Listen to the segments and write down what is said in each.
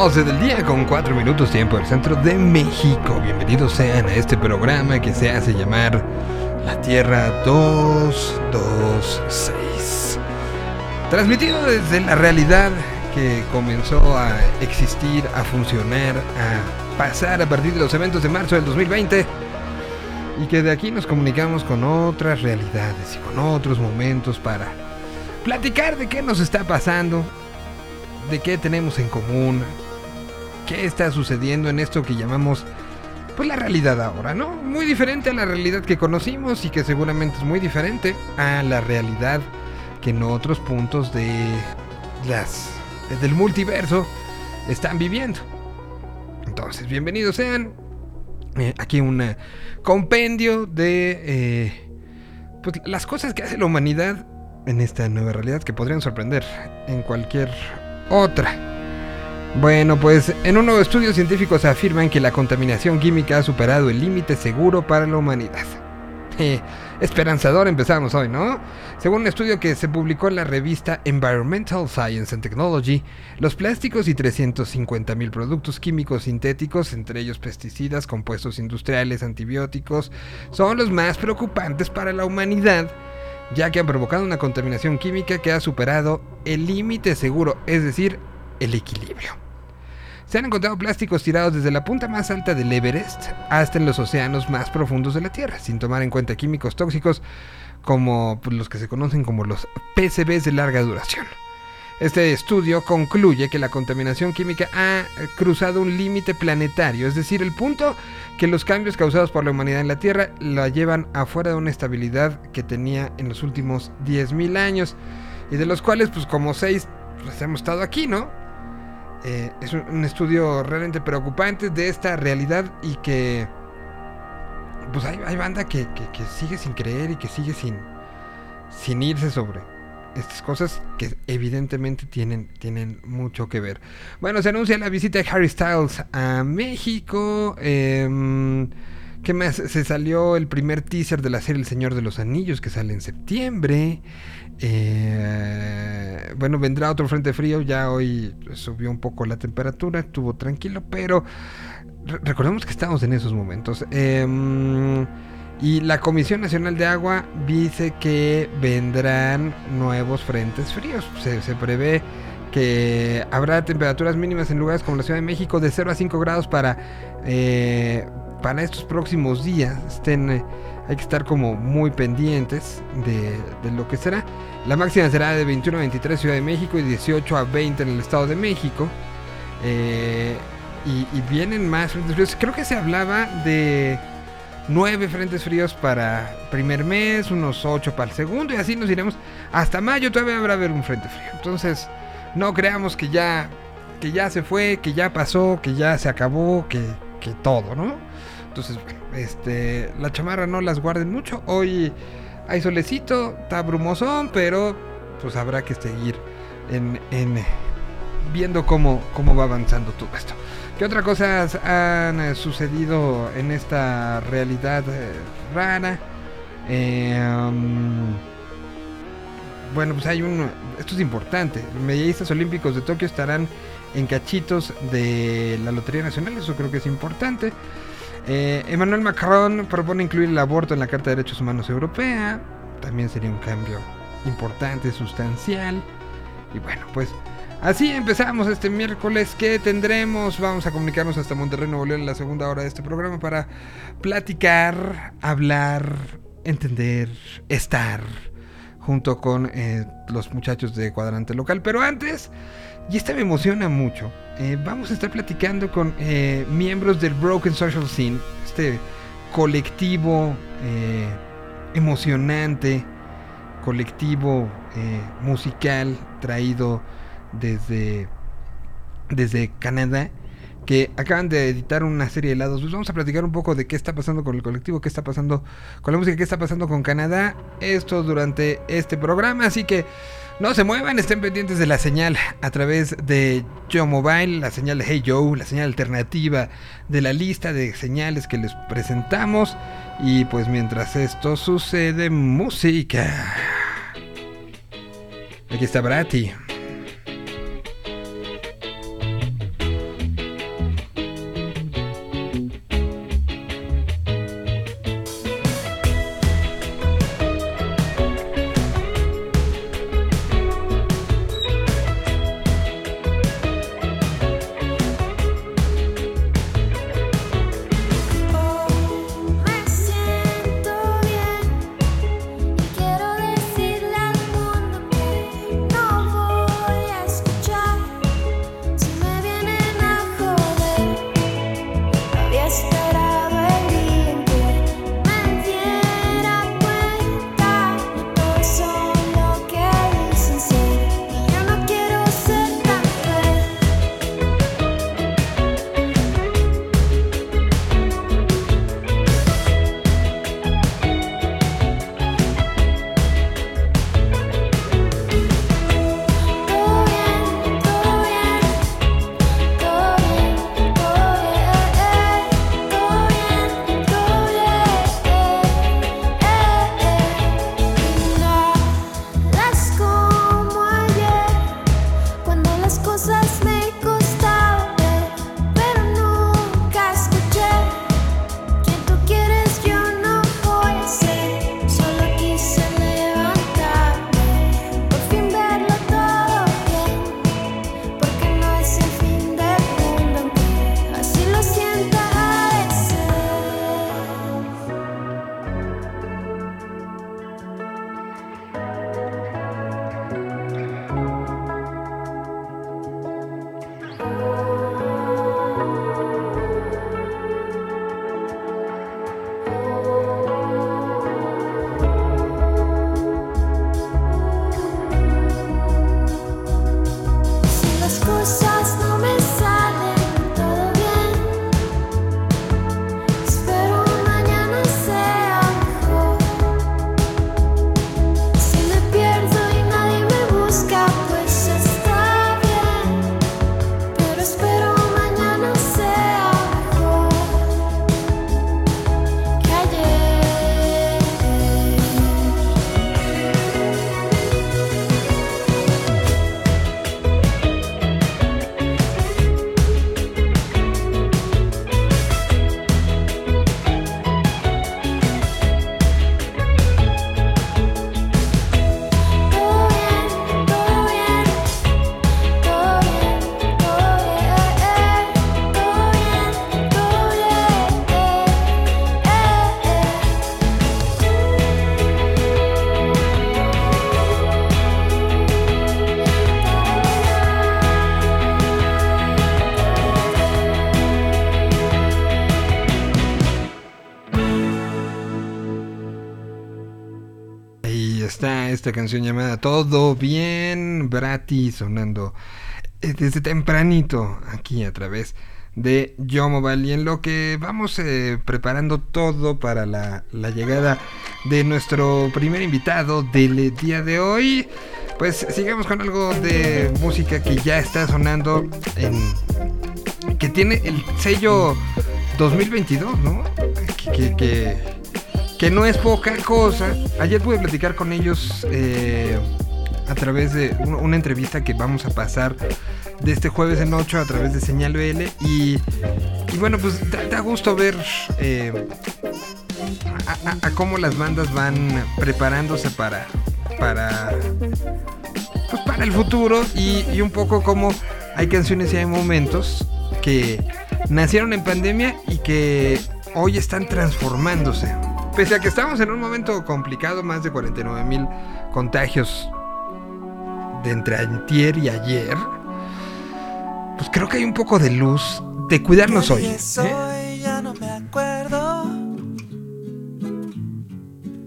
12 del día con 4 minutos tiempo del centro de México. Bienvenidos sean a este programa que se hace llamar La Tierra 226. Transmitido desde la realidad que comenzó a existir, a funcionar, a pasar a partir de los eventos de marzo del 2020 y que de aquí nos comunicamos con otras realidades y con otros momentos para platicar de qué nos está pasando, de qué tenemos en común, qué está sucediendo en esto que llamamos pues la realidad ahora, ¿no? Muy diferente a la realidad que conocimos y que seguramente es muy diferente a la realidad que en otros puntos de las del multiverso están viviendo. Entonces, bienvenidos sean. Eh, aquí un compendio de eh, pues, las cosas que hace la humanidad en esta nueva realidad que podrían sorprender en cualquier otra. Bueno, pues en un nuevo estudio científicos afirman que la contaminación química ha superado el límite seguro para la humanidad. Esperanzador empezamos hoy, ¿no? Según un estudio que se publicó en la revista Environmental Science and Technology, los plásticos y 350.000 productos químicos sintéticos, entre ellos pesticidas, compuestos industriales, antibióticos, son los más preocupantes para la humanidad ya que han provocado una contaminación química que ha superado el límite seguro, es decir, el equilibrio. Se han encontrado plásticos tirados desde la punta más alta del Everest hasta en los océanos más profundos de la Tierra, sin tomar en cuenta químicos tóxicos como los que se conocen como los PCBs de larga duración. Este estudio concluye que la contaminación química ha cruzado un límite planetario, es decir, el punto que los cambios causados por la humanidad en la Tierra la llevan afuera de una estabilidad que tenía en los últimos 10.000 años, y de los cuales, pues como 6, pues hemos estado aquí, ¿no? Eh, es un, estudio realmente preocupante de esta realidad y que, pues hay, banda que, que, sigue sin creer y que sigue sin, sin irse sobre estas cosas que evidentemente tienen, tienen mucho que ver. Bueno, se anuncia la visita de Harry Styles a México. Eh, ¿Qué más? Se salió el primer teaser de la serie El Señor de los Anillos que sale en septiembre. Eh, bueno, vendrá otro frente frío. Ya hoy subió un poco la temperatura, estuvo tranquilo, pero recordemos que estamos en esos momentos. Eh, y la Comisión Nacional de Agua dice que vendrán nuevos frentes fríos. Se, prevé que habrá temperaturas mínimas en lugares como la Ciudad de México de 0 a 5 grados para, eh, para estos próximos días. Estén, eh, hay que estar como muy pendientes de, lo que será. La máxima será de 21 a 23 Ciudad de México y 18 a 20 en el Estado de México. Eh, y, y vienen más frentes fríos. Creo que se hablaba de nueve frentes fríos para primer mes, unos ocho para el segundo y así nos iremos hasta mayo todavía habrá haber un frente frío. Entonces, no creamos que ya que ya se fue, que ya pasó, que ya se acabó, que, que todo, ¿no? Entonces, este, la chamarra no las guarden mucho. Hoy hay solecito, está brumosón, pero pues habrá que seguir en, en viendo cómo, cómo va avanzando todo esto. ¿Qué otras cosas han eh, sucedido en esta realidad eh, rara? Um, bueno, pues hay un... Esto es importante. Los medallistas olímpicos de Tokio estarán en cachitos de la Lotería Nacional. Eso creo que es importante. Emmanuel Macron propone incluir el aborto en la Carta de Derechos Humanos Europea. También sería un cambio importante, sustancial. Y bueno, pues Así empezamos este miércoles que tendremos. Vamos a comunicarnos hasta Monterrey, Nuevo León en la segunda hora de este programa para platicar, hablar, entender, estar junto con eh, los muchachos de Cuadrante Local. Pero antes, y esta me emociona mucho, eh, vamos a estar platicando con eh, miembros del Broken Social Scene, este colectivo emocionante, colectivo musical traído desde, desde Canadá que acaban de editar una serie de helados. Pues vamos a platicar un poco de qué está pasando con el colectivo, qué está pasando con la música, qué está pasando con Canadá. Esto durante este programa, así que no se muevan, estén pendientes de la señal a través de Yo Mobile, la señal de Hey Joe, la señal alternativa de la lista de señales que les presentamos. Y pues mientras esto sucede, música. Aquí está Brati. Esta canción llamada Todo Bien, Brati sonando eh, desde tempranito aquí a través de Yo Mobile y en lo que vamos eh, preparando todo para la, llegada de nuestro primer invitado del día de hoy. Pues sigamos con algo de música que ya está sonando en que tiene el sello 2022, ¿no? Que, no es poca cosa. Ayer pude platicar con ellos eh, a través de una entrevista que vamos a pasar de este jueves en 8 a través de Señal BL. Y, bueno, pues da, gusto ver eh, a, a, cómo las bandas van preparándose para, para, pues para el futuro y, y un poco como hay canciones y hay momentos que nacieron en pandemia y que hoy están transformándose. Pese a que estamos en un momento complicado, más de 49 mil contagios de entre antier y ayer, pues creo que hay un poco de luz de cuidarnos hoy. ¿eh? ya no me acuerdo.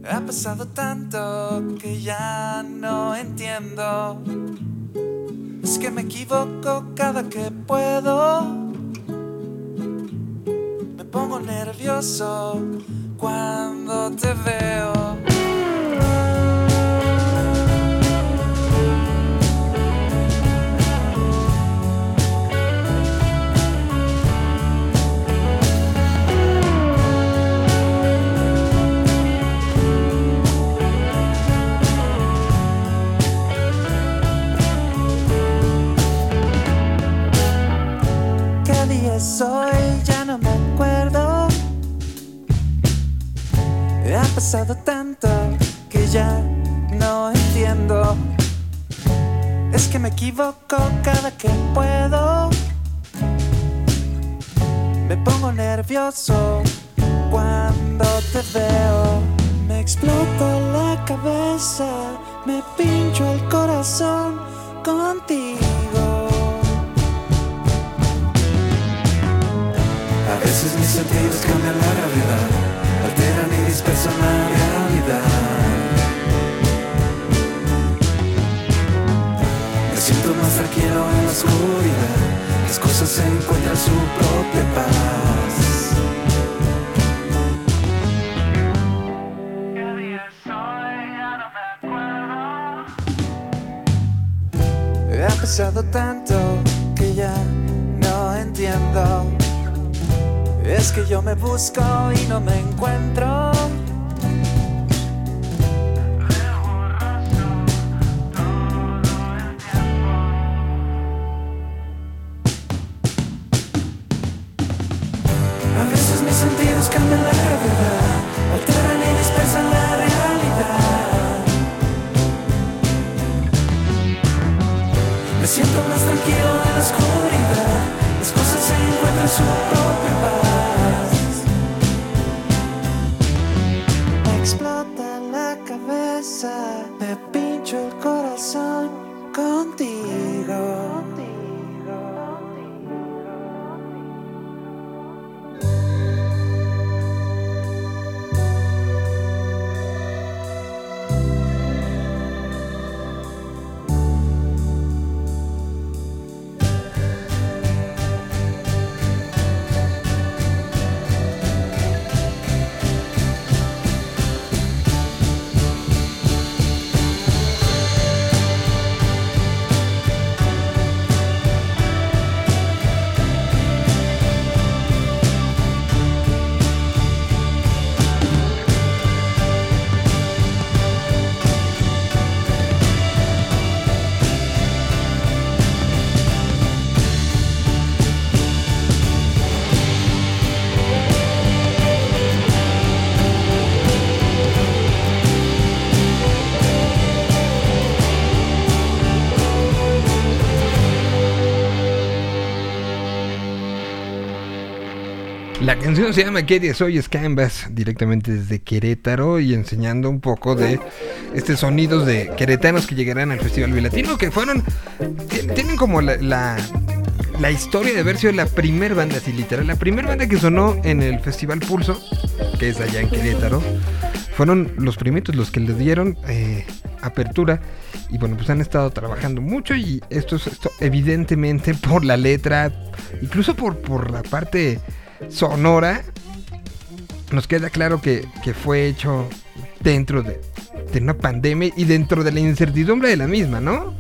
Ha pasado tanto que ya no entiendo. Es que me equivoco cada que puedo pongo nervioso cuando te veo. ¿Qué día soy? Ha pasado tanto que ya no entiendo. Es que me equivoco cada que puedo. Me pongo nervioso cuando te veo. Me explota la cabeza, me pincho el corazón contigo. A veces mis sentidos cambian la realidad, alteran y dispersan la realidad. Me siento más tranquilo en la oscuridad, las cosas encuentran su propia paz. Ha pasado tanto que ya no entiendo. Es que yo me busco y no me encuentro. Canción se llama ¿Qué día soy? Es Canvas, directamente desde Querétaro y enseñando un poco de estos sonidos de queretanos que llegarán al Festival Bilatino, que fueron, tienen como la, la, historia de haber sido la primer banda, así literal, la primera banda que sonó en el Festival Pulso, que es allá en Querétaro, fueron los primitos los que le dieron eh, apertura. Y bueno, pues han estado trabajando mucho y esto es esto, evidentemente por la letra, incluso por, por la parte sonora, nos queda claro que, que fue hecho dentro de, una pandemia y dentro de la incertidumbre de la misma, ¿no?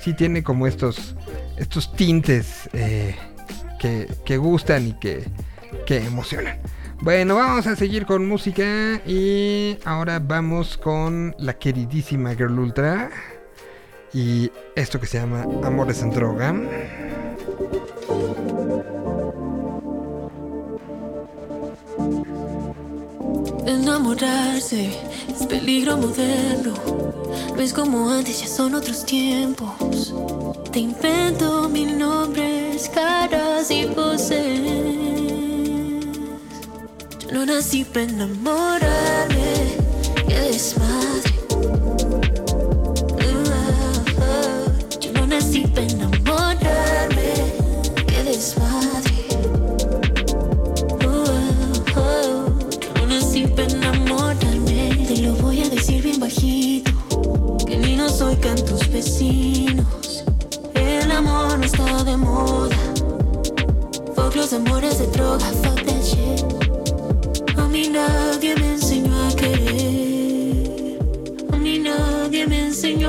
Sí tiene como estos, estos tintes eh, que, que, gustan y que, que emocionan. Bueno, vamos a seguir con música y ahora vamos con la queridísima Girl Ultra y esto que se llama Amores en Droga. Enamorarse es peligro moderno. No es como antes, ya son otros tiempos. Te invento mil nombres, caras y poses. Yo no nací para enamorarme, qué desmadre. Uh, uh, uh. Yo no nací para enamorarme, qué desmadre. Nadie me enseñó a querer. A mí nadie me enseñó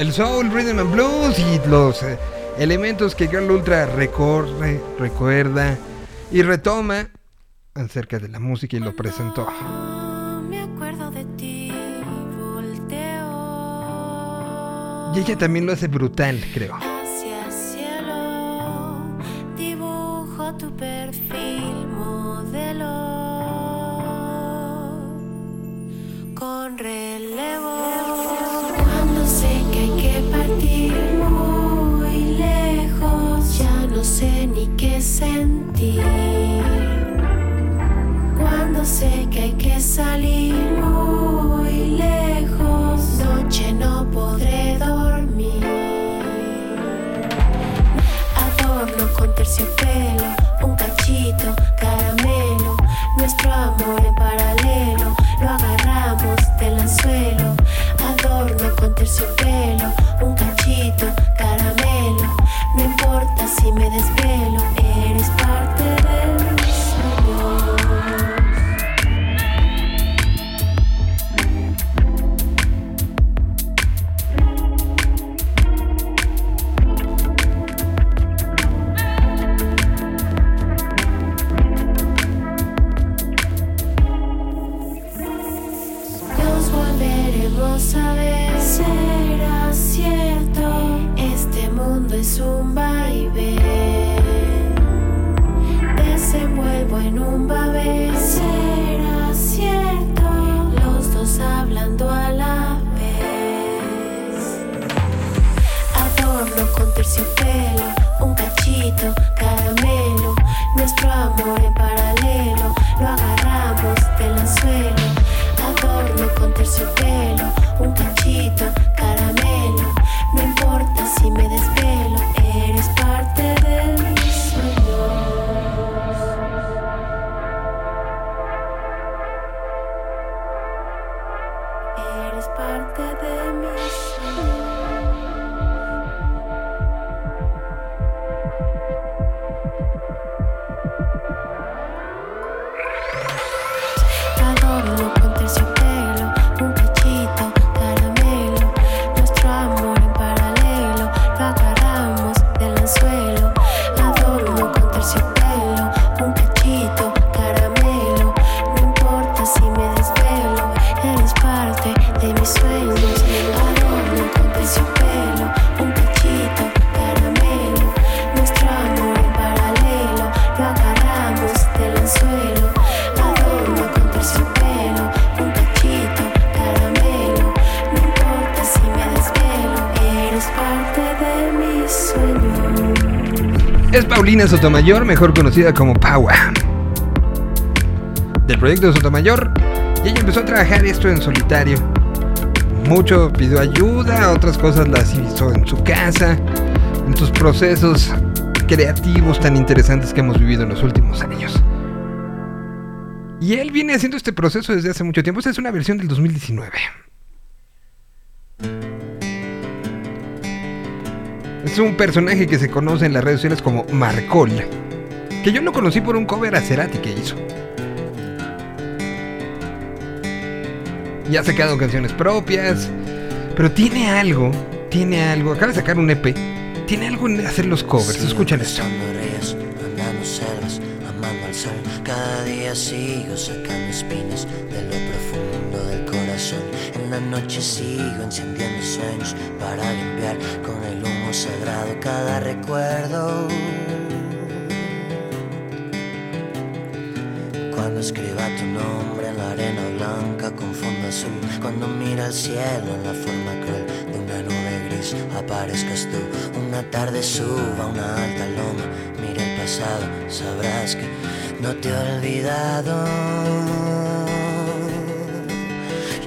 El soul, rhythm and blues y los eh, elementos que Girl Ultra recorre, recuerda y retoma acerca de la música y lo presentó. Me acuerdo de ti, volteo Y ella también lo hace brutal, creo. Sotomayor, mejor conocida como Paua. Del proyecto de Sotomayor, y ella empezó a trabajar esto en solitario. Mucho pidió ayuda, otras cosas las hizo en su casa, en sus procesos creativos tan interesantes que hemos vivido en los últimos años. Y él viene haciendo este proceso desde hace mucho tiempo. Esta es una versión del 2019. Un personaje que se conoce en las redes sociales como Marcol. Que yo lo conocí por un cover a Cerati que hizo. Y ha sacado canciones propias. Pero tiene algo, tiene algo. Acaba de sacar un EP. Tiene algo en hacer los covers. Sigo Escuchen esto. ríos, andando amando al sol. Cada día sigo sacando espinas de lo profundo del corazón. En la noche sigo encendiendo sueños para limpiar sagrado cada recuerdo. Cuando escriba tu nombre en la arena blanca con fondo azul, cuando mira al cielo en la forma cruel de una nube gris, aparezcas tú. Una tarde suba una alta loma, mira el pasado, sabrás que no te he olvidado.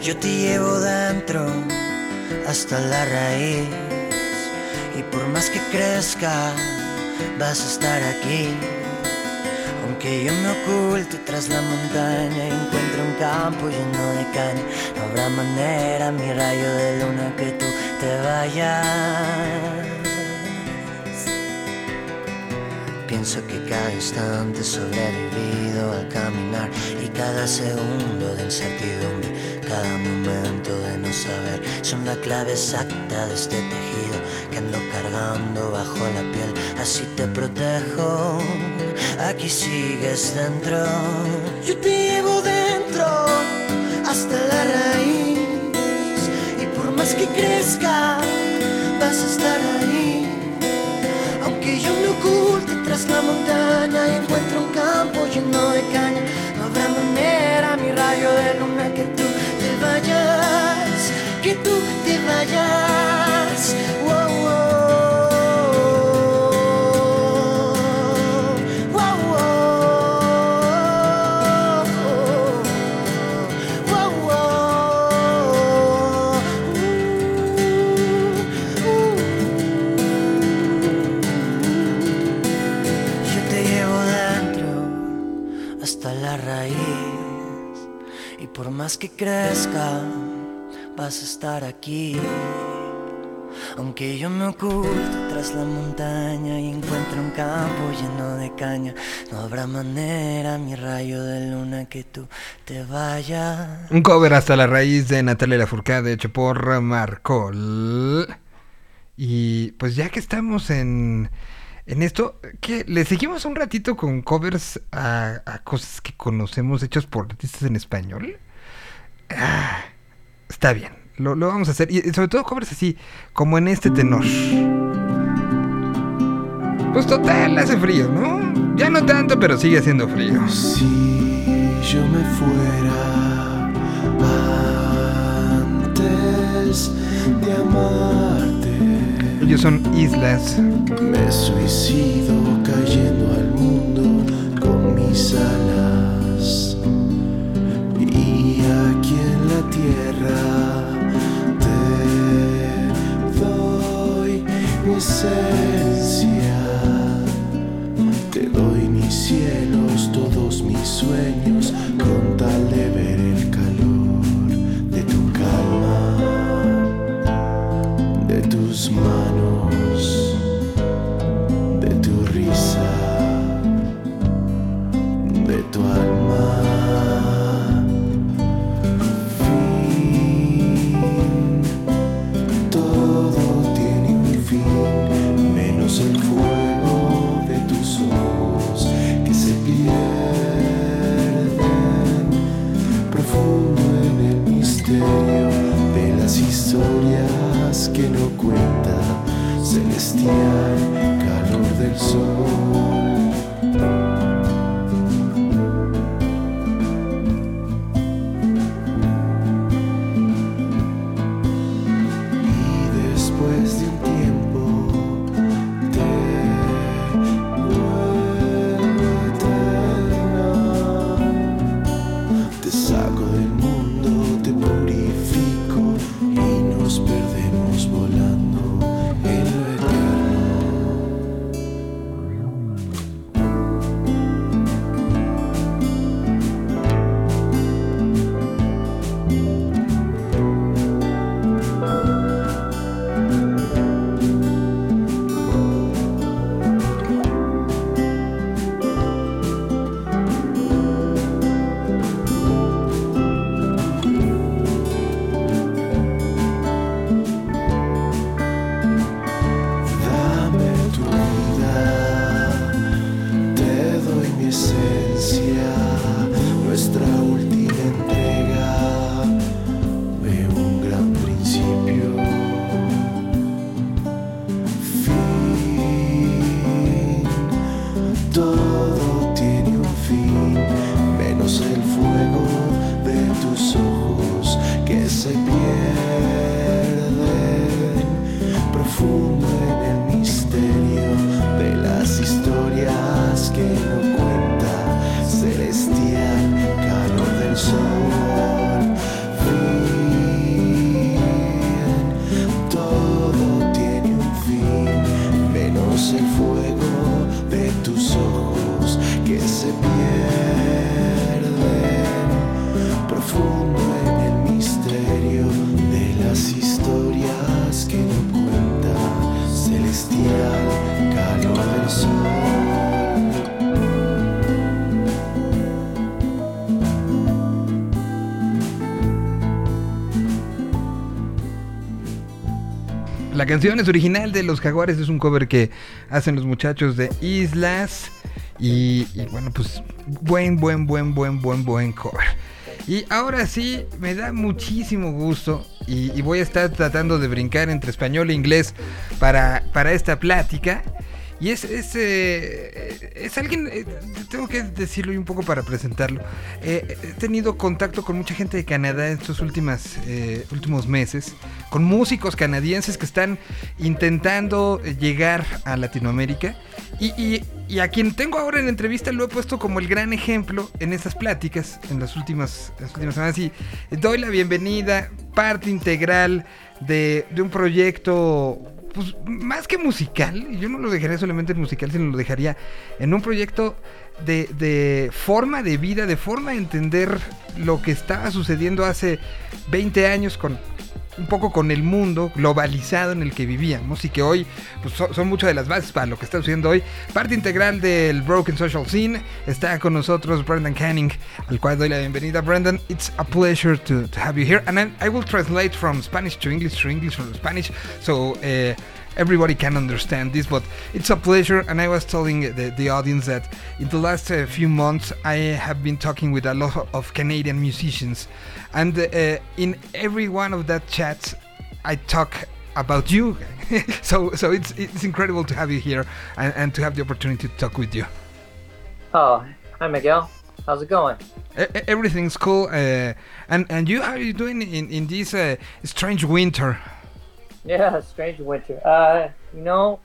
Yo te llevo dentro hasta la raíz por más que crezca, vas a estar aquí. Aunque yo me oculte tras la montaña y encuentre un campo lleno de caña, no habrá manera, mi rayo de luna, que tú te vayas. Cada instante sobrevivido al caminar y cada segundo de incertidumbre, cada momento de no saber, son la clave exacta de este tejido que ando cargando bajo la piel. Así te protejo, aquí sigues dentro. Yo te llevo dentro hasta la raíz y por más que crezca, vas a estar ahí. Yo me oculte tras la montaña y encuentre un campo lleno de caña, no habrá manera, mi rayo de luna, que tú te vayas, que tú te vayas. Que un que cover hasta la raíz de Natalia Lafourcade hecho por Marcol. Y pues ya que estamos en, en esto, ¿qué? ¿Le seguimos un ratito con covers a, a cosas que conocemos hechos por artistas en español? Ah, está bien, lo, lo vamos a hacer. Y sobre todo covers así, como en este tenor. Pues total, hace frío, ¿no? Ya no tanto, pero sigue haciendo frío. Si yo me fuera antes de amarte, Ellos son Islas. Me suicido cayendo al mundo con mis alas. Tierra te doy mi esencia. Te doy mis cielos, todos mis sueños, calor del sol. Canción es original de Los Jaguares, es un cover que hacen los muchachos de Islas. Y, y bueno, pues buen, buen, buen, buen, buen, buen cover. Y ahora sí, me da muchísimo gusto y, y voy a estar tratando de brincar entre español e inglés para, para esta plática. Y es, es, eh, es alguien, eh, tengo que decirlo y un poco para presentarlo. Eh, he tenido contacto con mucha gente de Canadá estos últimas, eh, últimos meses, con músicos canadienses que están intentando llegar a Latinoamérica. Y, y- y a quien tengo ahora en entrevista lo he puesto como el gran ejemplo en esas pláticas en las últimas, últimas semanas. Y doy la bienvenida, parte integral de, de un proyecto pues más que musical, yo no lo dejaría solamente en musical, sino lo dejaría en un proyecto de, de forma de vida, de forma de entender lo que estaba sucediendo hace 20 años con un poco con el mundo globalizado en el que vivíamos y que hoy pues, so- son muchas de las bases para lo que está sucediendo hoy. Parte integral del Broken Social Scene está con nosotros Brendan Canning, al cual doy la bienvenida. Brendan, it's a pleasure to, have you here, and I, will translate from Spanish to English to English from Spanish, so uh, everybody can understand this. But it's a pleasure, and I was telling the, audience that in the last uh, few months I have been talking with a lot of Canadian musicians, and uh, in every one of that chats I talk about you. so so it's it's incredible to have you here and, and to have the opportunity to talk with you. Oh, hi Miguel. How's it going? Everything's cool, uh, and and you how are you doing in in this uh, strange winter? Yeah, strange winter. Uh, you know,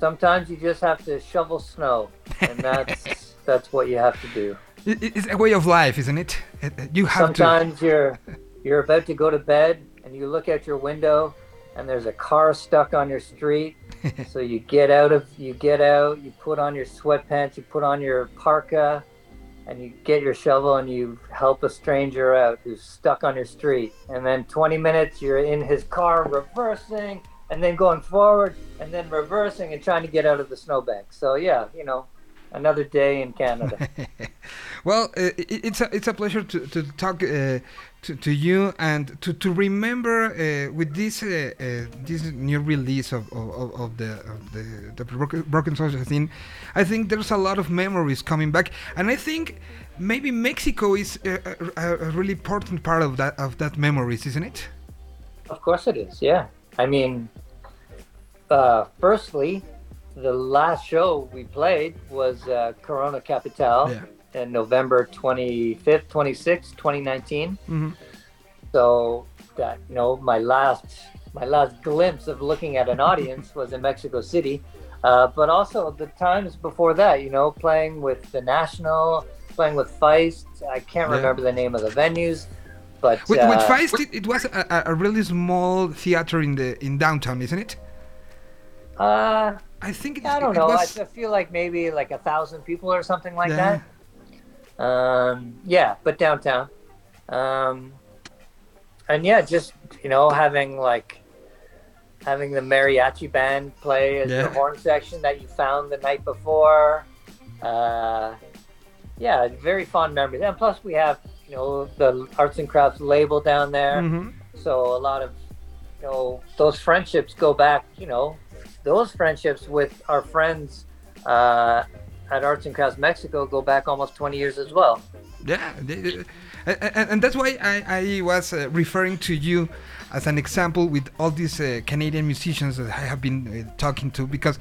sometimes you just have to shovel snow, and that's that's what you have to do. It, it's a way of life, isn't it? Uh, uh, You have Sometimes you're you're about to go to bed, and you look out your window, and there's a car stuck on your street. so you get out of you get out, you put on your sweatpants, you put on your parka, and you get your shovel and you help a stranger out who's stuck on your street. And then 20 minutes you're in his car reversing and then going forward and then reversing and trying to get out of the snowbank. So yeah, you know, another day in Canada. Well, uh, it's a it's a pleasure to to talk uh, to, to you and to to remember uh, with this uh, uh, this new release of, of, of the of the the broken, social scene. I think there's a lot of memories coming back, and I think maybe Mexico is a, a, a really important part of that of that memories, isn't it? Of course it is, yeah. I mean, uh, firstly, the last show we played was uh, Corona Capital Yeah. in November 25th, 26th, 2019. Mhm. So that, you know, my last my last glimpse of looking at an audience was in Mexico City. Uh, but also the times before that, you know, playing with the National, playing with Feist. I can't Yeah. remember the name of the venues, but With, with uh, Feist, it, it was a, a- a really small theater in the in downtown, isn't it? uh, I think I don't know. was- I, feel like maybe like a thousand people or something like Yeah. that. Um, yeah, but downtown. Um, and yeah, just you know, having like having the mariachi band play as Yeah. the horn section that you found the night before. Uh, yeah, very fond memories. And plus, we have you know the arts and crafts label down there. Mhm. So a lot of, you know, those friendships go back, you know, those friendships with our friends uh, at Arts and Crafts Mexico go back almost 20 years as well. Yeah, and, and that's why I, I was uh, referring to you as an example with all these uh, Canadian musicians that I have been uh, talking to because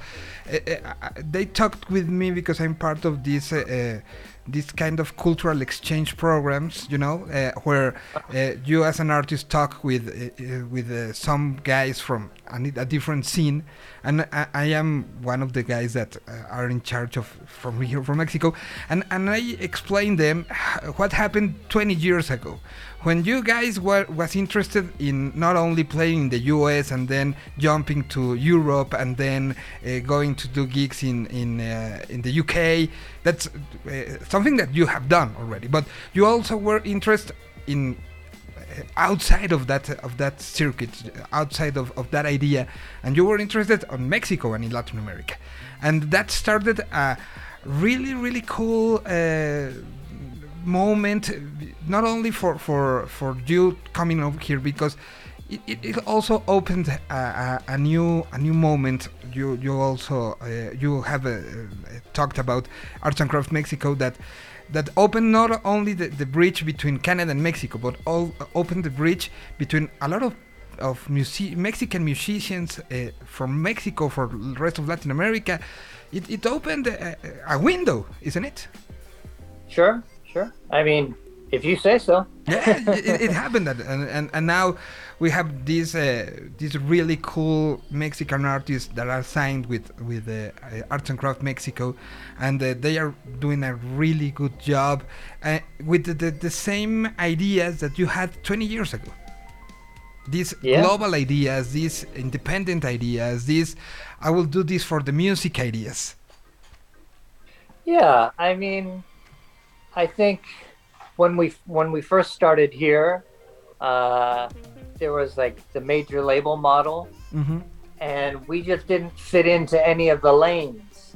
uh, uh, they talked with me because I'm part of this uh, uh, this kind of cultural exchange programs, you know, uh, where uh, you as an artist talk with uh, uh, with uh, some guys from a, different scene, and I, I am one of the guys that uh, are in charge of from here from Mexico, and and I explain them what happened 20 years ago, when you guys were was interested in not only playing in the U.S. and then jumping to Europe and then uh, going to do gigs in in uh, in the U.K. That's uh, something that you have done already, but you also were interested in uh, outside of that of that circuit outside of, of that idea and you were interested on mexico and in latin america and that started a really really cool uh, moment not only for for for you coming over here because it, it, also opened a, a, a new a new moment you you also uh, you have uh, uh, talked about arts and crafts mexico that that opened not only the, the bridge between Canada and Mexico, but all opened the bridge between a lot of of music- Mexican musicians uh, from Mexico for the rest of Latin America. It, it opened a, a window, isn't it? Sure, sure. I mean, if you say so. Yeah, it, it happened, that, and, and and now we have these uh, these really cool Mexican artists that are signed with with uh, uh, Arts and Craft Mexico, and uh, they are doing a really good job uh, with the, the, the same ideas that you had 20 years ago. These Yeah. global ideas, these independent ideas, these I will do this for the music ideas. Yeah, I mean, I think when we when we first started here, uh, there was like the major label model, hmm and we just didn't fit into any of the lanes,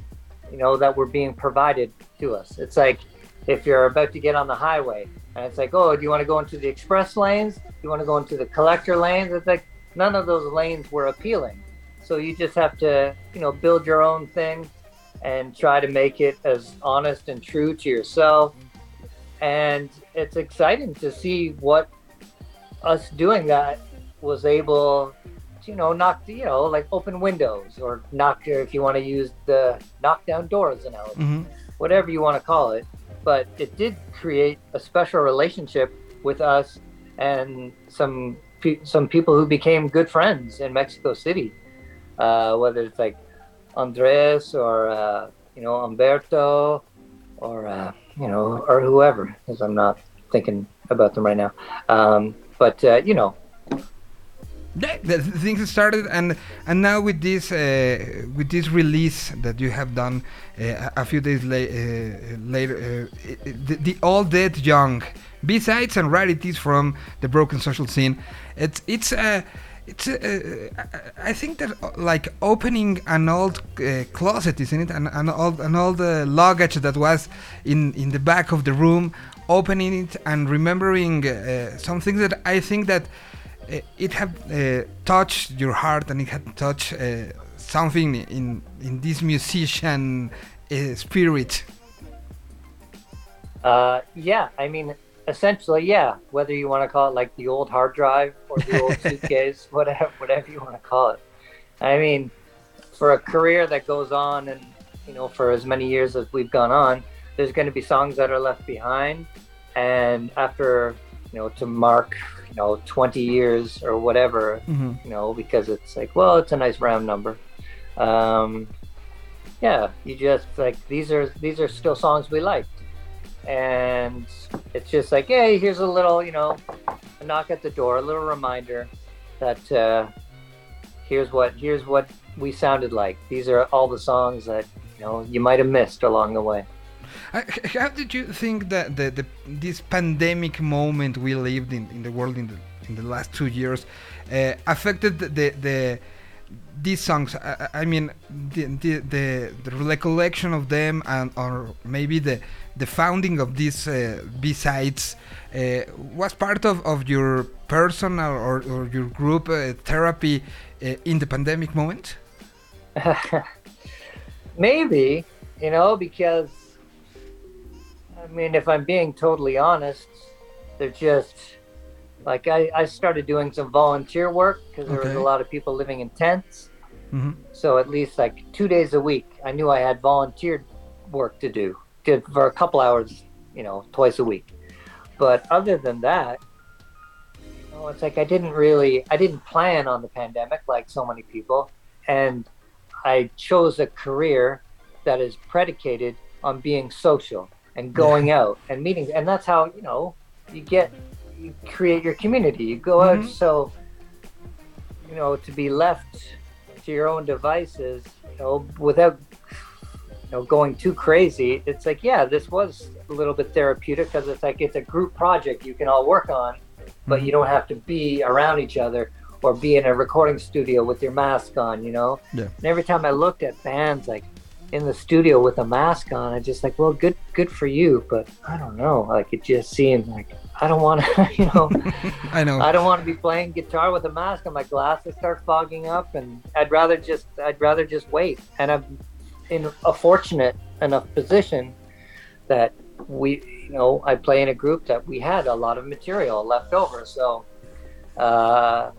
you know, that were being provided to us. It's like if you're about to get on the highway, and it's like, oh, do you want to go into the express lanes? Do you want to go into the collector lanes? It's like none of those lanes were appealing. So you just have to, you know, build your own thing and try to make it as honest and true to yourself. And it's exciting to see what us doing that was able to, you know, knock, you know, like open windows or knock, if you want to use the knock down doors analogy, hmm whatever you want to call it. But it did create a special relationship with us and some pe- some people who became good friends in Mexico City, uh, whether it's like Andres or uh, you know Umberto or uh, you know or whoever, because I'm not thinking about them right now. Um, but uh, you know, Yeah, things started, and and now with this uh, with this release that you have done uh, a a few days la- uh, later, uh, the, the All Dead Young B-sides and rarities from the broken social scene. It's it's uh, it's uh, I I think that uh, like opening an old uh, closet, isn't it? An, an old an old uh, luggage that was in in the back of the room, opening it and remembering uh, some things that I think that uh, it had uh, touched your heart and it had touched uh, something in in this musician uh, spirit. uh, yeah, I mean, essentially, yeah. Whether you want to call it like the old hard drive or the old suitcase, whatever, whatever you want to call it. I mean, for a career that goes on, and you know, for as many years as we've gone on, there's going to be songs that are left behind, and after you know, to mark you know 20 years or whatever, Mhm. you know, because it's like, well, it's a nice round number. Um, yeah, you just like these are these are still songs we liked, and it's just like, hey, here's a little, you know, a knock at the door, a little reminder that uh, here's what here's what we sounded like. These are all the songs that you know you might have missed along the way. Uh, How did you think that the, the this pandemic moment we lived in, in the world in the in the last two years uh, affected the, the the these songs? I, I I mean, the, the the the recollection of them and or maybe the the founding of these uh, B sides uh, was part of, of your personal or, or your group uh, therapy uh, in the pandemic moment. Maybe, you know, because I mean, if I'm being totally honest, they're just like I, I started doing some volunteer work because there was a lot of people living in tents. Mhm. So at least like two days a week, I knew I had volunteer work to do for a couple hours, you know, twice a week. But other than that, oh, it's like I didn't really, I didn't plan on the pandemic like so many people, and I chose a career that is predicated on being social and going out and meeting, and that's how you know you get, you create your community. You go out, Mhm. so you know, to be left to your own devices, you know, without know going too crazy, it's like, yeah, this was a little bit therapeutic because it's like it's a group project you can all work on, but mm-hmm. you don't have to be around each other or be in a recording studio with your mask on, you know. Yeah. And every time I looked at bands like in the studio with a mask on, I just like, well, good, good for you, but I don't know, like it just seemed like I don't want to, you know. I know. I don't want to be playing guitar with a mask on my glasses start fogging up and I'd rather just I'd rather just wait and I'm in a fortunate enough position that we you know I play in a group that we had a lot of material left over so uh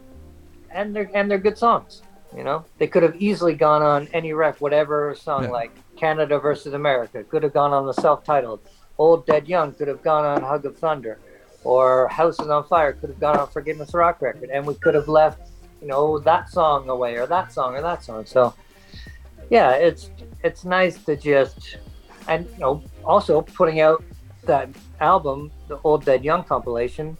and they're and they're good songs you know they could have easily gone on any rec whatever song Yeah. like Canada versus America could have gone on the self-titled Old Dead Young could have gone on Hug of Thunder or Houses on Fire could have gone on Forgiveness Rock record, and we could have left, you know, that song away, or that song, or that song. So, yeah, it's it's nice to just, and you know, also putting out that album, the Old Dead Young compilation,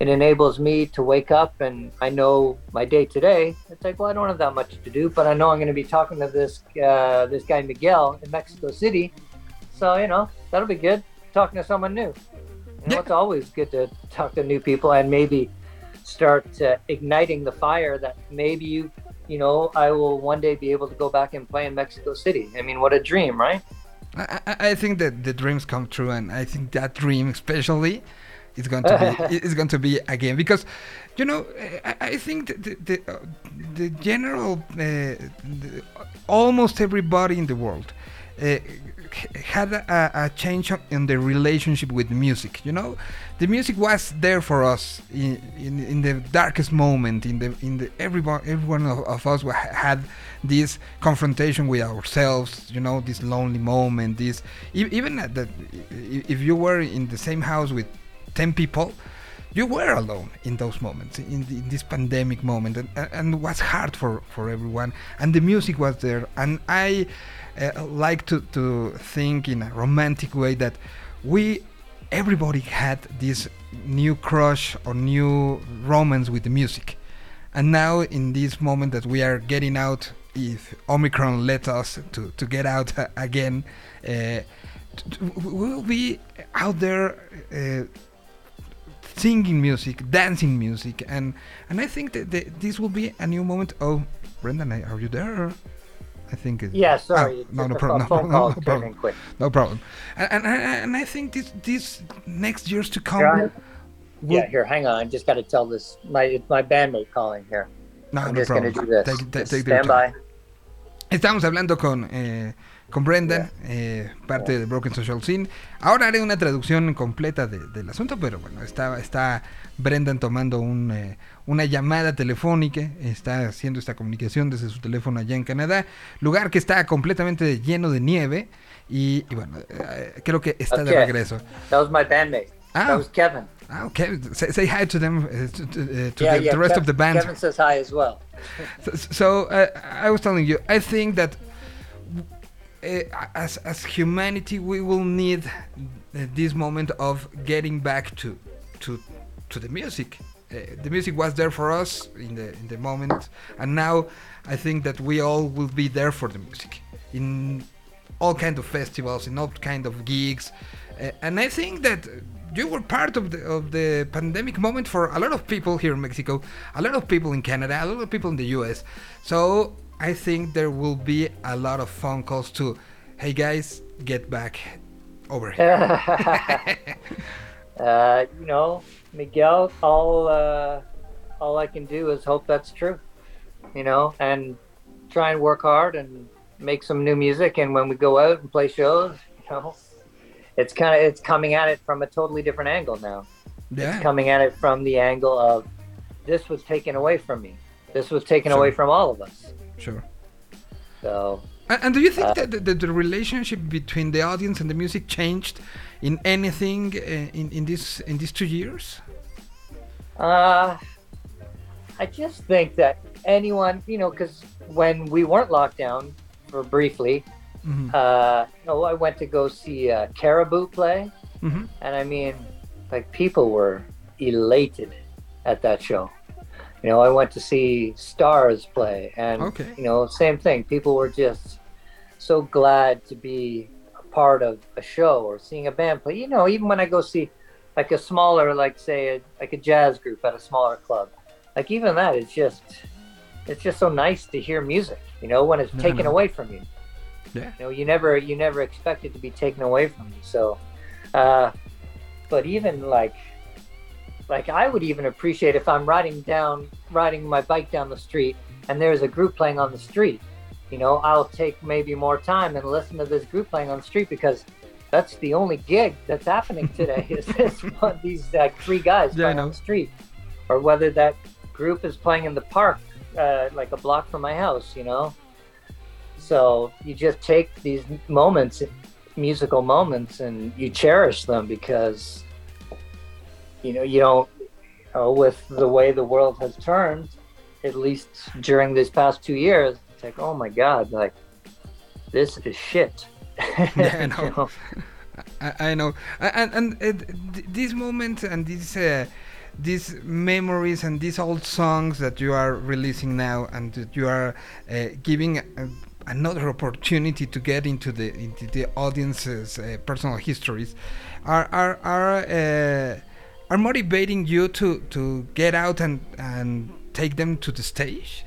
it enables me to wake up and I know my day today. It's like, well, I don't have that much to do, but I know I'm going to be talking to this uh, this guy Miguel in Mexico City, so you know that'll be good. Talking to someone new. You know, Yeah. it's always good to talk to new people and maybe start uh, igniting the fire that maybe you, you know, I will one day be able to go back and play in Mexico City. I mean, what a dream, right? I, I think that the dreams come true, and I think that dream, especially, is going to be is going to be again because, you know, I, I think the the, uh, the general uh, the, almost everybody in the world. Uh, had a, a change in the relationship with music you know? The music was there for us in, in, in the darkest moment in the in the everyone everyone of, of us had this confrontation with ourselves you know this lonely moment this even at the, i- if you were in the same house with 10 people you were alone in those moments, in, the, in this pandemic moment, and, and was hard for, for everyone. And the music was there, and I uh, like to, to think in a romantic way that we, everybody had this new crush or new romance with the music. And now, in this moment that we are getting out, if Omicron let us to, to get out again, uh, we'll be out there uh, singing music, dancing music, and and I think that the, this will be a new moment. Oh, Brendan, are you there? I think. it- Yeah, sorry. It's no, no problem. No, phone no, no problem. quick. No problem. And and, I- and I think this this next years to come. Yeah. will- Yeah, here, hang on. I just got to tell this. My it's my bandmate calling here. No, I'm no just going to do this. Take- take- take stand by. Estamos hablando con, eh, con Brendan, eh, parte de Broken Social Scene. Ahora haré una traducción completa de- del asunto, pero bueno, está, está Brendan tomando un, eh, una llamada telefónica, está haciendo esta comunicación desde su teléfono allá en Canadá, lugar que está completamente lleno de nieve y, y bueno, eh, creo que está de Okay. regreso. That was my bandmate. Ah. That was Kevin. Ah, okay. Say, say hi to them, uh, to, uh, to yeah, the, yeah. the rest Kev- of the band. Kevin says hi as well. So, so uh, I was telling you, I think that as as humanity, we will need uh, this moment of getting back to to to the music. Uh, the music was there for us in the in the moment, and now I think that we all will be there for the music in all kind of festivals, in all kind of gigs, uh, and I think that you were part of the of the pandemic moment for a lot of people here in Mexico, a lot of people in Canada, a lot of people in the U.S. So I think there will be a lot of phone calls to, hey guys, get back over here. uh, you know, Miguel, all uh, all I can do is hope that's true. You know, and try and work hard and make some new music. And when we go out and play shows, you know, it's kind of it's coming at it from a totally different angle now. yeah, Coming at it from the angle of this was taken away from me. This was taken Sure. away from all of us. Sure. So And, and do you think Uh, that the, the, relationship between the audience and the music changed in anything uh, in in this in these two years? Uh, I just think that anyone, you know, because when we weren't locked down for briefly, Mhm. uh, you know, I went to go see uh, Caribou play, Mhm. and I mean, like people were elated at that show. You know, I went to see Stars play, and Okay. you know, same thing. People were just so glad to be a part of a show or seeing a band play. You know, even when I go see like a smaller, like say, a, like a jazz group at a smaller club, like even that is just, it's just so nice to hear music. You know, when it's No, taken no. away from you. Yeah. You know, you never, you never expect it to be taken away from you. So, uh, but even like, like I would even appreciate if I'm riding down, riding my bike down the street, and there's a group playing on the street. You know, I'll take maybe more time and listen to this group playing on the street because that's the only gig that's happening today. is this one, these uh, three guys Yeah, playing on the street, or whether that group is playing in the park, uh, like a block from my house. You know, so you just take these moments, musical moments, and you cherish them because you know you don't. Know, with the way the world has turned, at least during these past two years, it's like, oh my god, like this is shit. Yeah, I You know. I, I know, A- and and uh, th- these moments and these uh, these memories and these old songs that you are releasing now, and that you are uh, giving uh, another opportunity to get into the into the audience's uh, personal histories, are are are uh, are motivating you to to get out and and take them to the stage.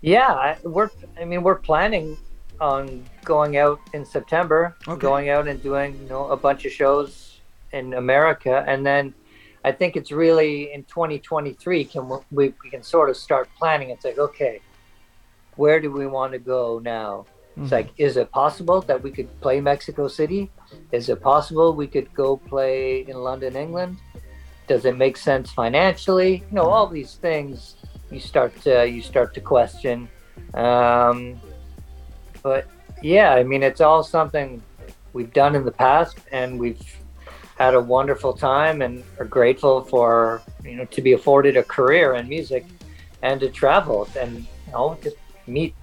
Yeah, I, we're. I mean, we're planning on going out in September, Okay. going out and doing you know a bunch of shows in America, and then I think it's really in 2023 can we we can sort of start planning. It's like okay, where do we want to go now? It's like, is it possible that we could play Mexico City? Is it possible we could go play in London, England? Does it make sense financially? You know, all these things you start to you start to question. Um, but yeah, I mean, it's all something we've done in the past, and we've had a wonderful time and are grateful for you know to be afforded a career in music and to travel and you know just meet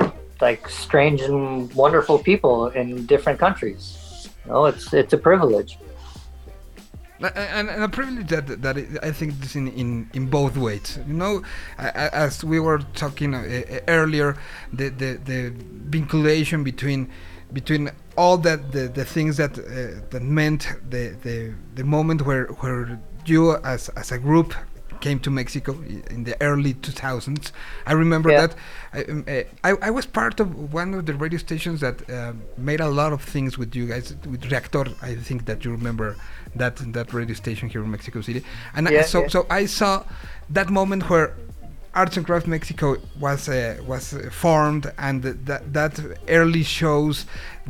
like strange and wonderful people in different countries. You know, it's it's a privilege. and, and a privilege that that I think is in, in, in both ways. You know, as we were talking uh, uh, earlier, the, the the vinculation between between all that the, the things that uh, that meant the, the the moment where where you as as a group came to Mexico in the early 2000s. I remember Yeah. that I, um, uh, I, I was part of one of the radio stations that uh, made a lot of things with you guys with Reactor. I think that you remember that that radio station here in Mexico City. And I, so yeah. so I saw that moment where Arts and Crafts Mexico was uh, was uh, formed, and that that early shows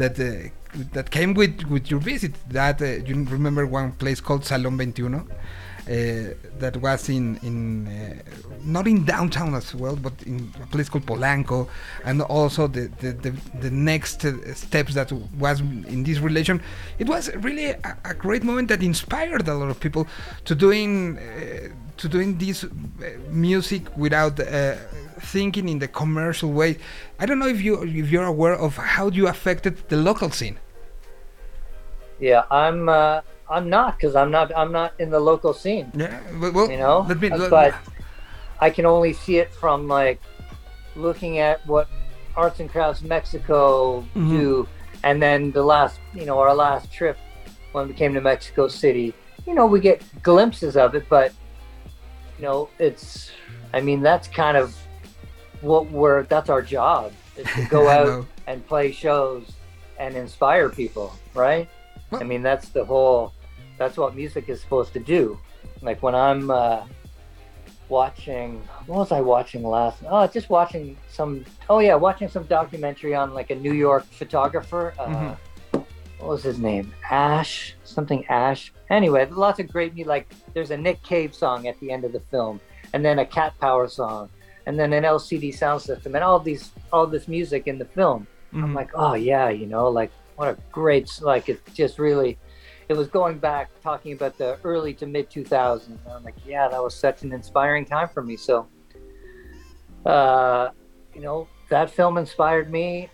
that uh, that came with with your visit. That uh, you remember one place called Salón 21. Uh, that was in in uh, not in downtown as well, but in a place called Polanco, and also the the, the, the next steps that was in this relation. It was really a, a great moment that inspired a lot of people to doing uh, to doing this uh, music without uh, thinking in the commercial way. I don't know if you if you're aware of how you affected the local scene. Yeah, I'm uh, I'm not because I'm not I'm not in the local scene. Yeah, well, you know me. but i can only see it from like looking at what arts and crafts mexico Mhm. do and then the last you know our last trip when we came to mexico city you know we get glimpses of it but you know it's i mean that's kind of what we're that's our job is to go out and play shows and inspire people right Well- i mean that's the whole that's what music is supposed to do like when i'm uh watching what was i watching last oh just watching some oh yeah watching some documentary on like a new york photographer uh Mhm. what was his name ash something ash anyway lots of great music. like there's a nick cave song at the end of the film and then a cat power song and then an lcd sound system and all these all this music in the film i'm Mhm. like oh yeah you know like what a great like it just really it was going back talking about the early to mid 2000s and i'm like yeah that was such an inspiring time for me so uh you know that film inspired me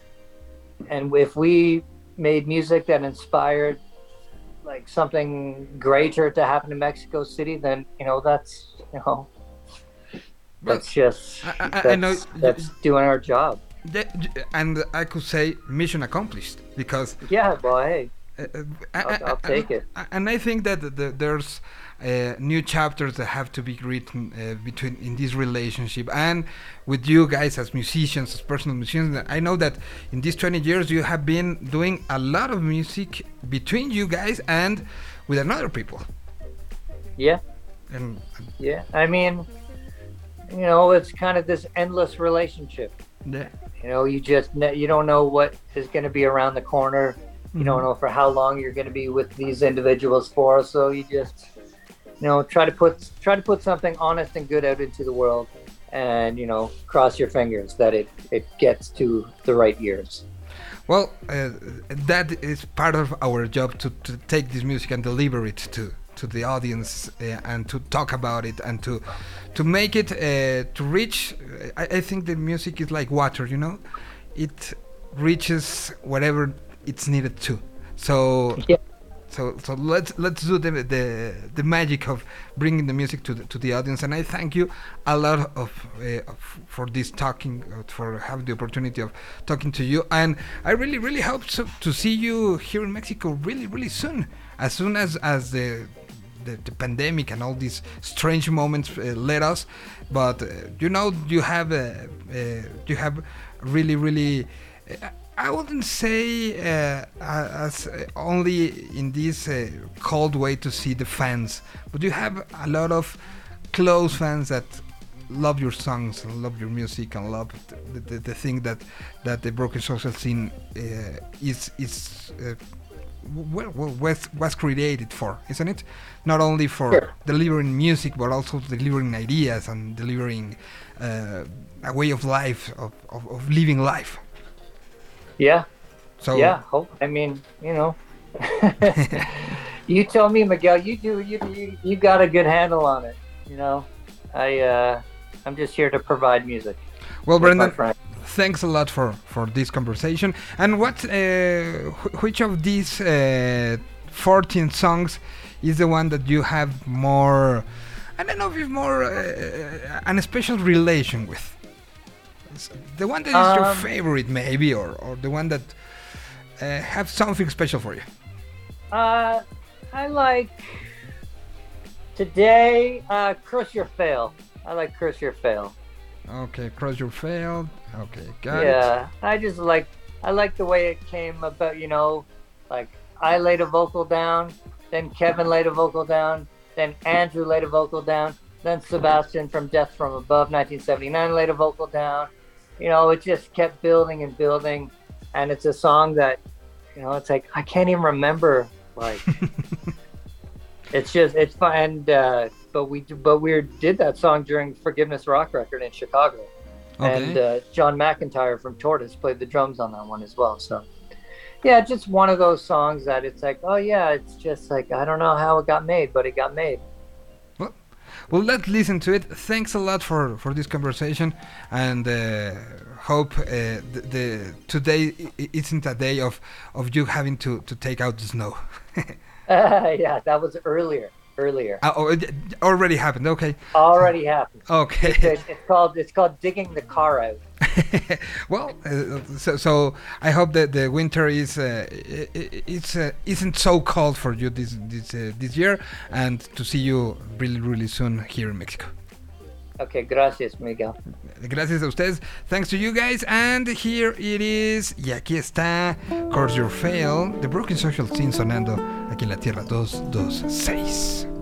and if we made music that inspired like something greater to happen in mexico city then you know that's you know that's just I- I- I know- that's doing our job and I could say mission accomplished because yeah boy. hey uh, uh, I'll- I'll take it. And I think that the, there's uh, new chapters that have to be written uh, between in this relationship and with you guys as musicians, as personal musicians. I know that in these 20 years you have been doing a lot of music between you guys and with another people. yeah And yeah i mean you know it's kind of this endless relationship yeah, You know, you just you don't know what is going to be around the corner. You don't know for how long you're going to be with these individuals for. So you just, you know, try to put try to put something honest and good out into the world, and you know, cross your fingers that it it gets to the right ears. Well, uh, that is part of our job to, to take this music and deliver it to to the audience uh, and to talk about it and to to make it uh, to reach. I, I think the music is like water, you know, it reaches whatever it's needed to. So Yeah. so so let's let's do the the, the magic of bringing the music to the, to the audience and i thank you a lot of, uh, of for this talking uh, for having the opportunity of talking to you and i really really hope so, to see you here in mexico really really soon as soon as as the the, the pandemic and all these strange moments uh, let us. But uh, you know you have uh, uh, you have really really I wouldn't say as only in this cold way to see the fans, but you have a lot of close fans that love your songs and love your music and love the, the, the thing that that the broken social scene uh, is is uh, well, well was, was created for, isn't it? Not only for Sure. delivering music, but also delivering ideas and delivering uh, a way of life of, of, of living life. Yeah, So yeah. I mean, you know, You tell me, Miguel. You do. You you, you got a good handle on it. You know, I uh, I'm just here to provide music. Well, Brendan. Thanks a lot for for this conversation. And what, uh, wh- which of these uh, 14 songs is the one that you have more? I don't know if more uh, an special relation with. The one that is your Um, favorite, maybe, or or the one that uh, have something special for you. Uh, I like today. Uh, Crush Your Fail. I like curse Your Fail. Okay, your failed. Okay, got it. yeah, I just like I like the way it came about. You know, like I laid a vocal down, then Kevin laid a vocal down, then Andrew laid a vocal down, then Sebastian from Death from Above 1979 laid a vocal down. You know, it just kept building and building, and it's a song that, you know, it's like I can't even remember like. it's just it's fun, and uh, but we but we did that song during Forgiveness Rock Record in Chicago and uh, John McIntyre from Tortoise played the drums on that one as well. So, yeah, just one of those songs that it's like, oh yeah, it's just like I don't know how it got made, but it got made. Well, let's listen to it. Thanks a lot for, for this conversation, and uh, hope uh, the, the today isn't a day of, of you having to, to take out the snow. yeah, that was earlier. Earlier, Uh, oh, it already happened. Okay, already happened. okay. It's, it's called it's called digging the car out. well, uh, so, so I hope that the winter is uh, it's uh, isn't so cold for you this this uh, this year, and to see you really really soon here in Mexico. Okay, gracias, Miguel. Gracias a ustedes. Thanks to you guys. And here it is. Y aquí está. Course Your Fail. The Broken Social Scene sonando aquí en la Tierra 226.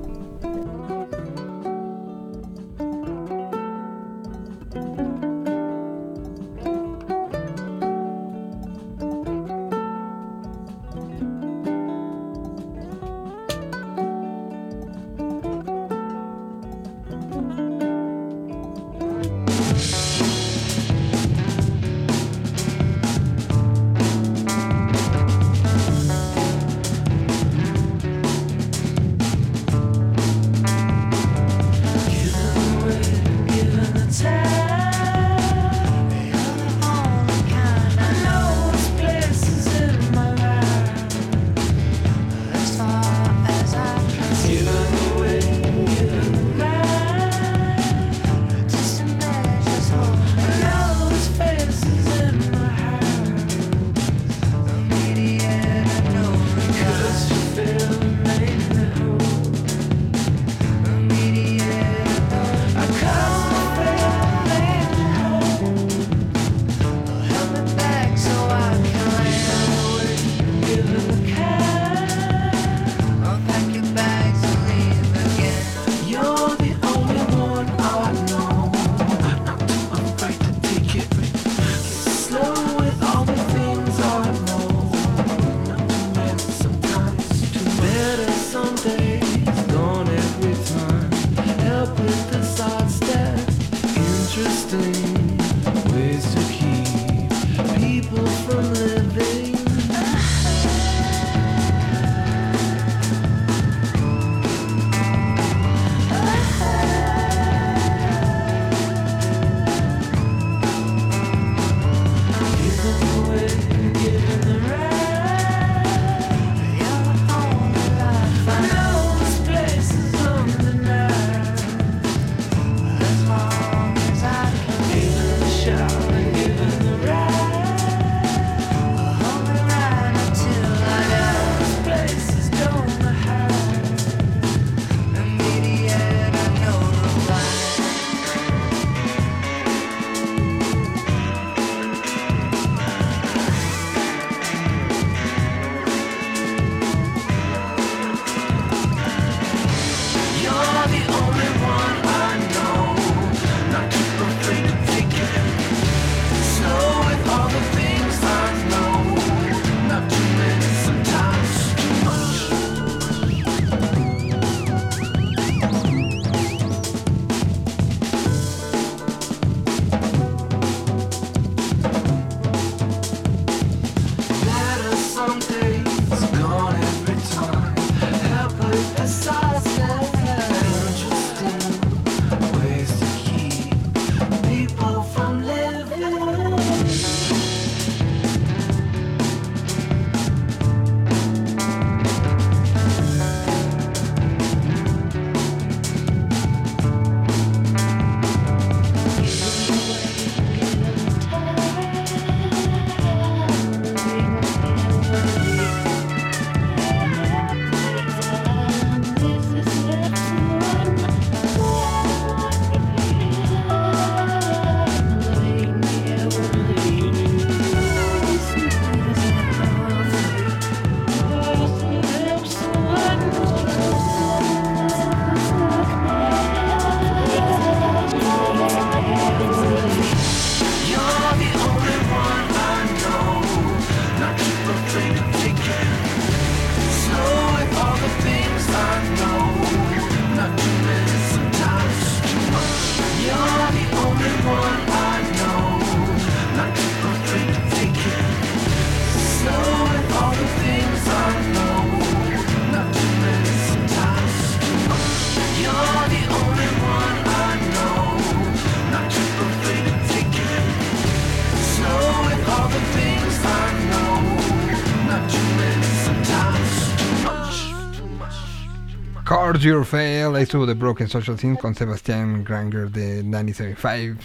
Cards Your Fail. Ahí estuvo The Broken Social Scene con Sebastián Granger de 975.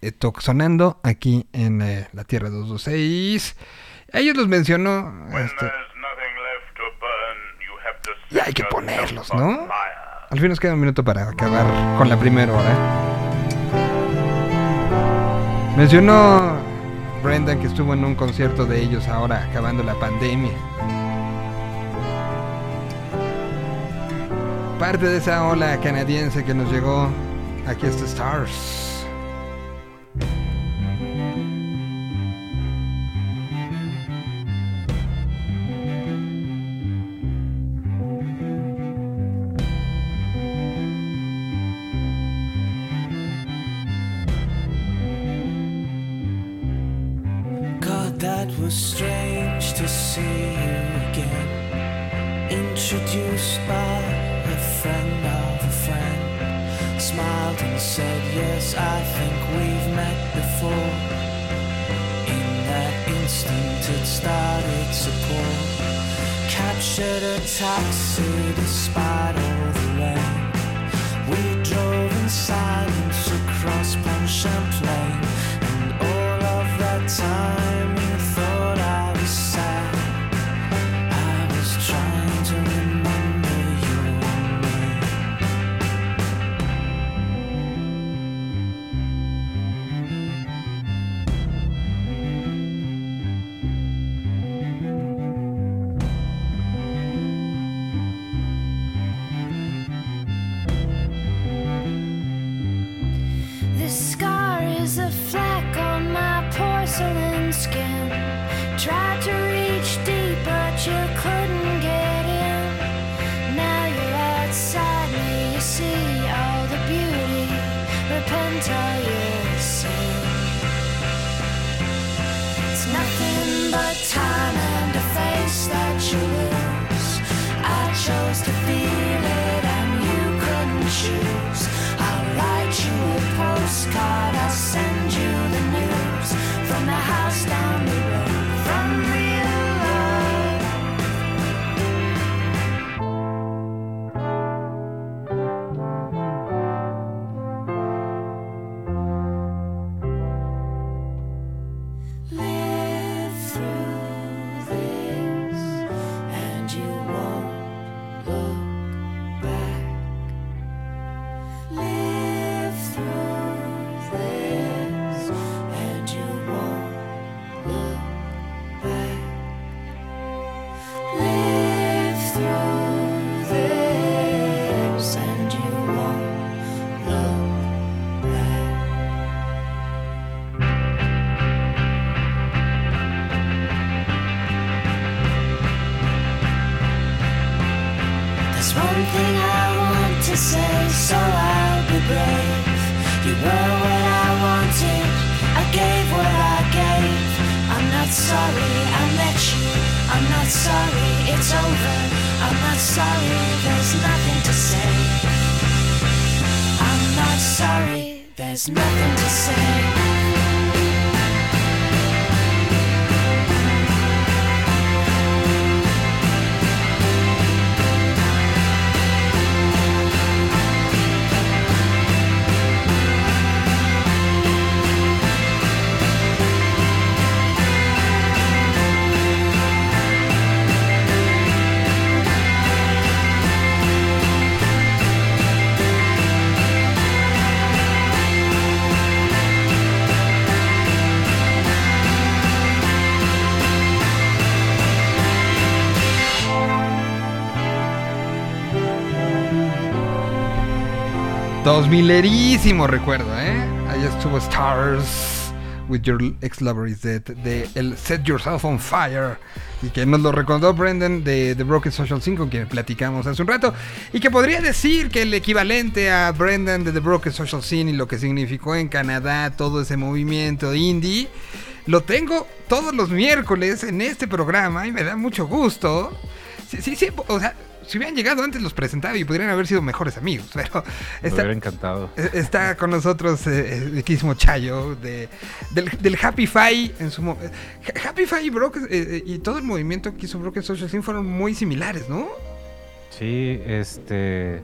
Eh, sonando aquí en eh, la Tierra 226. Ellos los mencionó. Este, y hay que ponerlos, on ¿no? Al fin nos queda un minuto para acabar con la primera hora. Mencionó Brendan que estuvo en un concierto de ellos ahora acabando la pandemia. Parte de esa ola canadiense que nos llegó aquí está Stars. 2000erísimo recuerdo, ¿eh? Allá estuvo Stars with Your Ex Lover Is Dead de el Set Yourself on Fire y que nos lo recordó Brendan de The Broken Social Scene, con quien platicamos hace un rato y que podría decir que el equivalente a Brendan de The Broken Social Scene y lo que significó en Canadá todo ese movimiento indie lo tengo todos los miércoles en este programa y me da mucho gusto. Sí, sí, sí, o sea, si hubieran llegado antes los presentaba y podrían haber sido mejores amigos, pero Me está, hubiera encantado. eh, está con nosotros eh, el riquísimo Chayo de, del, del Happy Fi en su eh, Ha- Happy Fi y Broken eh, eh, y todo el movimiento que hizo Broken Social Scene fueron muy similares, ¿no? Sí, este.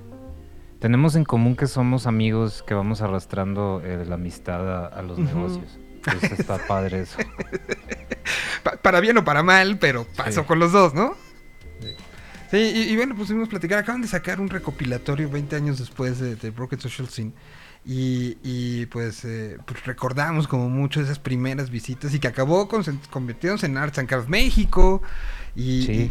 Tenemos en común que somos amigos que vamos arrastrando eh, la amistad a, a los negocios. Entonces está padre eso. Pa- para bien o para mal, pero pasó Sí. con los dos, ¿no? Sí, y, y bueno, pues pudimos platicar. Acaban de sacar un recopilatorio 20 años después de, de Broken Social Scene. Y, y, pues, eh, pues recordamos como mucho esas primeras visitas y que acabó con, convirtiéndose en Arts and Crafts México y, Sí.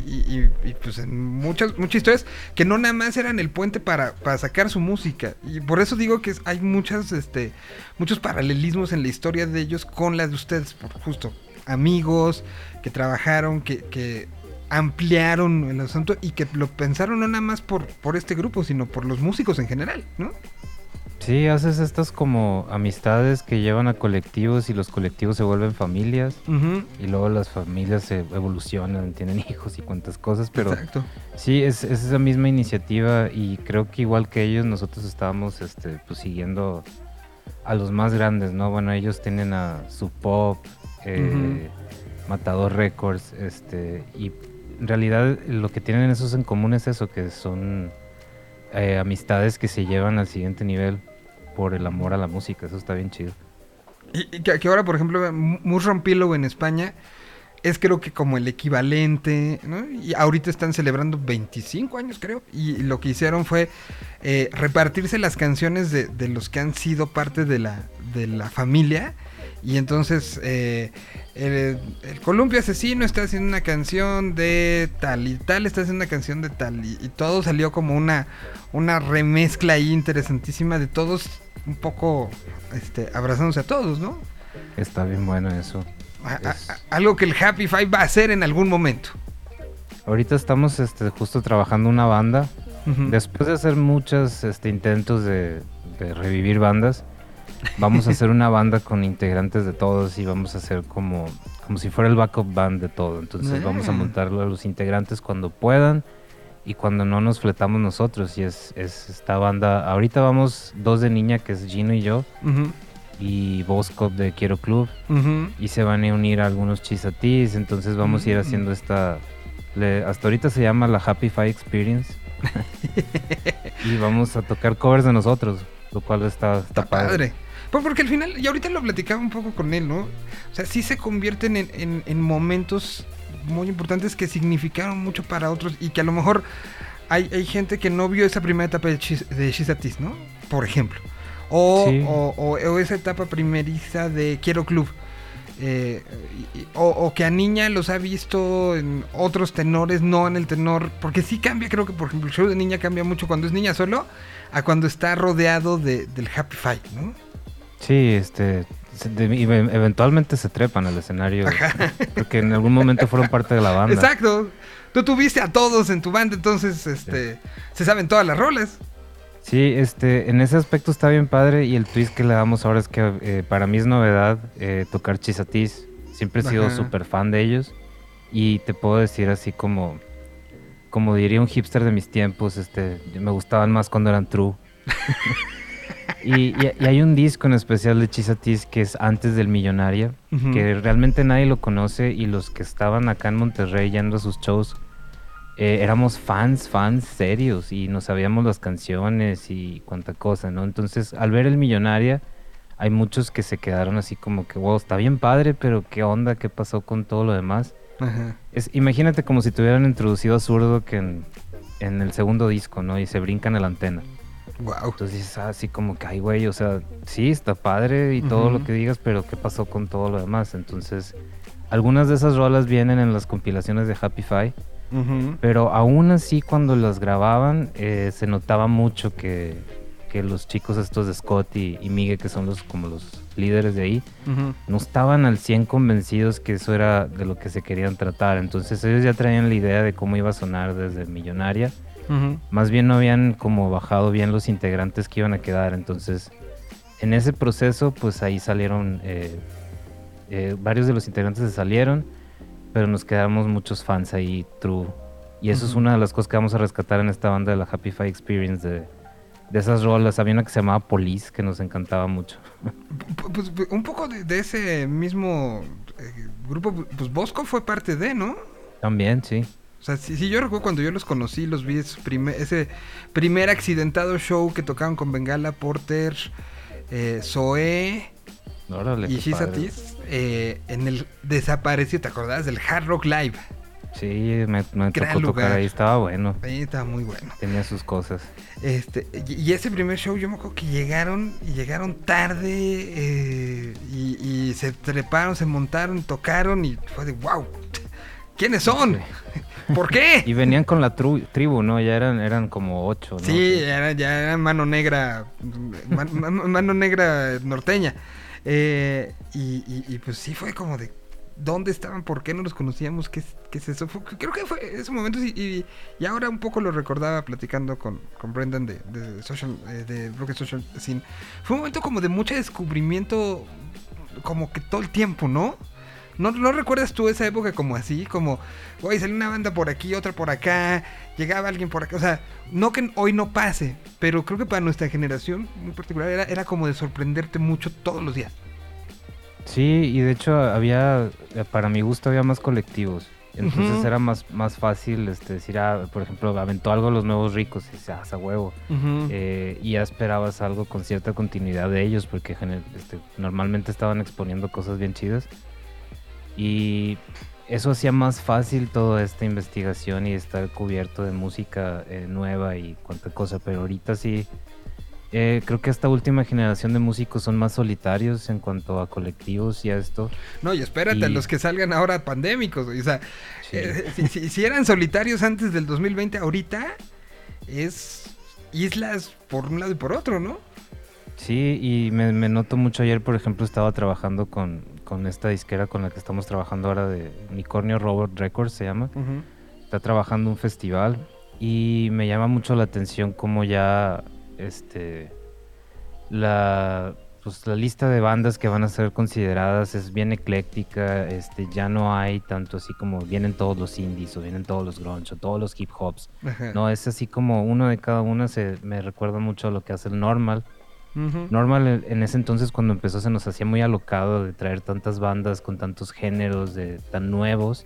y- pues en muchas, muchas historias que no nada más eran el puente para, para sacar su música. Y por eso digo que hay muchas, este, muchos paralelismos en la historia de ellos con las de ustedes, por justo amigos que trabajaron, que, que ampliaron el asunto y que lo pensaron no nada más por, por este grupo, sino por los músicos en general, ¿no? Sí, haces estas como amistades que llevan a colectivos y los colectivos se vuelven familias. Y luego las familias se evolucionan, tienen hijos y cuantas cosas, pero Exacto. sí, es, es esa misma iniciativa y creo que igual que ellos, nosotros estábamos este, pues, siguiendo a los más grandes, ¿no? Bueno, ellos tienen a Sub Pop, eh, Matador Records, este, y en realidad lo que tienen esos en común es eso, que son eh, amistades que se llevan al siguiente nivel por el amor a la música, eso está bien chido. Y, que ahora, por ejemplo, Mushroom Pillow en España es creo que como el equivalente, ¿no? Y ahorita están celebrando 25 años, creo. Y lo que hicieron fue eh, repartirse las canciones de, de los que han sido parte de la, de la familia. Y entonces eh, el, el Columpio Asesino está haciendo una canción de tal y tal está haciendo una canción de tal. Y, y todo salió como una, una remezcla ahí interesantísima de todos un poco este, abrazándose a todos, ¿no? Está bien bueno eso. A- a- Es- a- algo que el Happy Five va a hacer en algún momento. Ahorita estamos este, justo trabajando una banda. Después de hacer muchos este, intentos de, de revivir bandas, vamos a hacer una banda con integrantes de todos y vamos a hacer como, como si fuera el backup band de todo. Entonces vamos a montarlo a los integrantes cuando puedan y cuando no nos fletamos nosotros. Y es, es esta banda, ahorita vamos dos de niña, que es Gino y yo, y Boscop de Quiero Club. y se van a unir algunos chisatis, entonces vamos a ir Mm. haciendo esta le- hasta ahorita se llama la Happy Five Experience y vamos a tocar covers de nosotros, lo cual está, está, Está padre. Pues porque al final, y ahorita lo platicaba un poco con él, ¿no? O sea, sí se convierten en, en- en momentos muy importantes que significaron mucho para otros y que a lo mejor hay, hay gente que no vio esa primera etapa de, Chis, de Chisatis, ¿no? Por ejemplo. O, Sí. o- o- o esa etapa primeriza de Quiero Club. Eh, y- o, o que a niña los ha visto en otros tenores, no en el tenor. Porque sí cambia, creo que por ejemplo el show de niña cambia mucho cuando es niña solo a cuando está rodeado de- del Happy Five, ¿no? Sí, este eventualmente se trepan al escenario porque en algún momento fueron parte de la banda. Exacto. Tú tuviste a todos en tu banda, entonces este se saben todas las rolas. Sí, este, en ese aspecto está bien padre y el twist que le damos ahora es que eh, para mí es novedad eh, tocar chisatis. Siempre he sido súper fan de ellos y te puedo decir así como, como diría un hipster de mis tiempos, este, me gustaban más cuando eran true. y, y- y hay un disco en especial de chisatis que es antes del Millonaria, que realmente nadie lo conoce y los que estaban acá en Monterrey yendo a sus shows eh, éramos fans, fans serios y nos sabíamos las canciones y cuánta cosa, ¿no? Entonces, al ver el Millonaria, hay muchos que se quedaron así como que, wow, está bien padre, pero ¿qué onda? ¿Qué pasó con todo lo demás? Ajá. Es, imagínate como si te hubieran introducido a Zurdo que en, en el segundo disco, ¿no? Y se brincan en la antena. Wow. Entonces dices ah, así como que, ay, güey, o sea, sí, está padre y todo lo que digas, pero ¿qué pasó con todo lo demás? Entonces, algunas de esas rolas vienen en las compilaciones de Happy Five. Pero aún así cuando las grababan eh, se notaba mucho que, que los chicos estos de Scott y, y Miguel, que son los como los líderes de ahí, no estaban al 100 convencidos que eso era de lo que se querían tratar. Entonces ellos ya traían la idea de cómo iba a sonar desde Millonaria. Más bien no habían como bajado bien los integrantes que iban a quedar. Entonces en ese proceso pues ahí salieron, eh, eh, varios de los integrantes se salieron, pero nos quedamos muchos fans ahí, true. Y eso es una de las cosas que vamos a rescatar en esta banda de la Happy Five Experience, de, de esas rolas. Había una que se llamaba Police, que nos encantaba mucho. Pues un poco de, de ese mismo eh, grupo, pues Bosco fue parte de, ¿no? También, sí. Sea, si, si yo recuerdo cuando yo los conocí, los vi ese primer, ese primer accidentado show que tocaban con Bengala, Porter, eh, Órale, y. Shizatis eh, en el desaparecido, ¿te acordás? Del Hard Rock Live. Sí, me, me tocó lugar. tocar ahí, estaba bueno. Ahí estaba muy bueno. Tenía sus cosas. Este, y, y ese primer show yo me acuerdo que llegaron y llegaron tarde eh, y, y se treparon, se montaron, tocaron y fue de wow. ¿Quiénes son? ¿Por qué? Y venían con la tru- tribu, ¿no? Ya eran, eran como ocho, ¿no? Sí, era, ya era mano negra, man- man- mano negra norteña. Eh, y, y- y pues sí fue como de, ¿dónde estaban? ¿Por qué no los conocíamos? ¿Qué, es- qué es eso? Fue- creo que fue ese momento y, y- y ahora un poco lo recordaba platicando con, con Brendan de, de, social, eh, de Broken Social Scene. Fue un momento como de mucho descubrimiento, como que todo el tiempo, ¿no? ¿No, ¿No recuerdas tú esa época como así? Como, güey, salió una banda por aquí, otra por acá, llegaba alguien por acá. O sea, no que hoy no pase, pero creo que para nuestra generación muy particular era, era como de sorprenderte mucho todos los días. Sí, y de hecho había, eh, para mi gusto había más colectivos. Entonces era más, más fácil este, decir, ah, por ejemplo, aventó algo los nuevos ricos y dices, ah, huevo. Eh, y ya esperabas algo con cierta continuidad de ellos porque este, normalmente estaban exponiendo cosas bien chidas. Y eso hacía más fácil toda esta investigación y estar cubierto de música eh, nueva y cuánta cosa. Pero ahorita sí, eh, creo que esta última generación de músicos son más solitarios en cuanto a colectivos y a esto. No, y espérate, Y- los que salgan ahora pandémicos. O sea, Sí. eh, si, si- si eran solitarios antes del 2020, ahorita es islas por un lado y por otro, ¿no? Sí, y me, me noto mucho ayer, por ejemplo, estaba trabajando con, con esta disquera con la que estamos trabajando ahora de Unicornio Robot Records, se llama. Está trabajando un festival y me llama mucho la atención cómo ya este la pues la lista de bandas que van a ser consideradas es bien ecléctica, este ya no hay tanto así como vienen todos los indies o vienen todos los grunge o todos los hip hops. Ajá. No, es así como uno de cada una se me recuerda mucho a lo que hace el Normal. Normal en- ese entonces cuando empezó se nos hacía muy alocado de traer tantas bandas con tantos géneros de tan nuevos,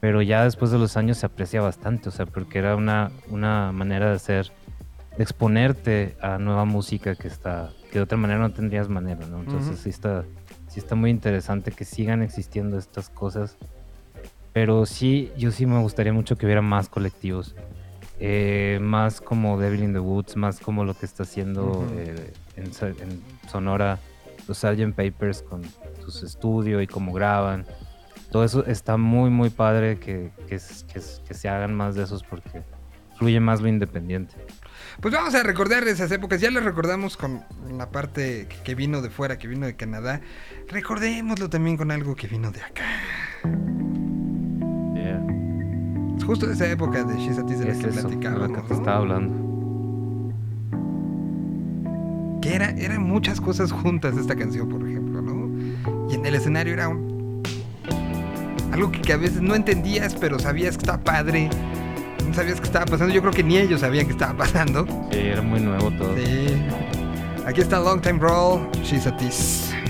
pero ya después de los años se aprecia bastante, o sea, porque era una, una manera de hacer, de exponerte a nueva música que está, que de otra manera no tendrías manera, ¿no? Entonces sí está, sí está muy interesante que sigan existiendo estas cosas, pero sí, yo sí me gustaría mucho que hubiera más colectivos. eh, más como Devil in the Woods, más como lo que está haciendo eh, en, en Sonora los Sgt. Papers con sus estudios y cómo graban. Todo eso está muy, muy padre que, que, que que se hagan más de esos porque fluye más lo independiente. Pues vamos a recordar esas épocas. Ya las recordamos con la parte que- vino de fuera, que vino de Canadá. Recordémoslo también con algo que vino de acá. Es justo de esa época de Shizatis de la Es que eso, de platicábamos. que te ¿no? estaba hablando. Que era, eran muchas cosas juntas esta canción, por ejemplo, ¿no? Y en el escenario era un... Algo que, que a veces no entendías, pero sabías que estaba padre. No sabías que estaba pasando. Yo creo que ni ellos sabían que estaba pasando. Sí, era muy nuevo todo. Sí. Aquí está Long Time Roll, She's a Tease.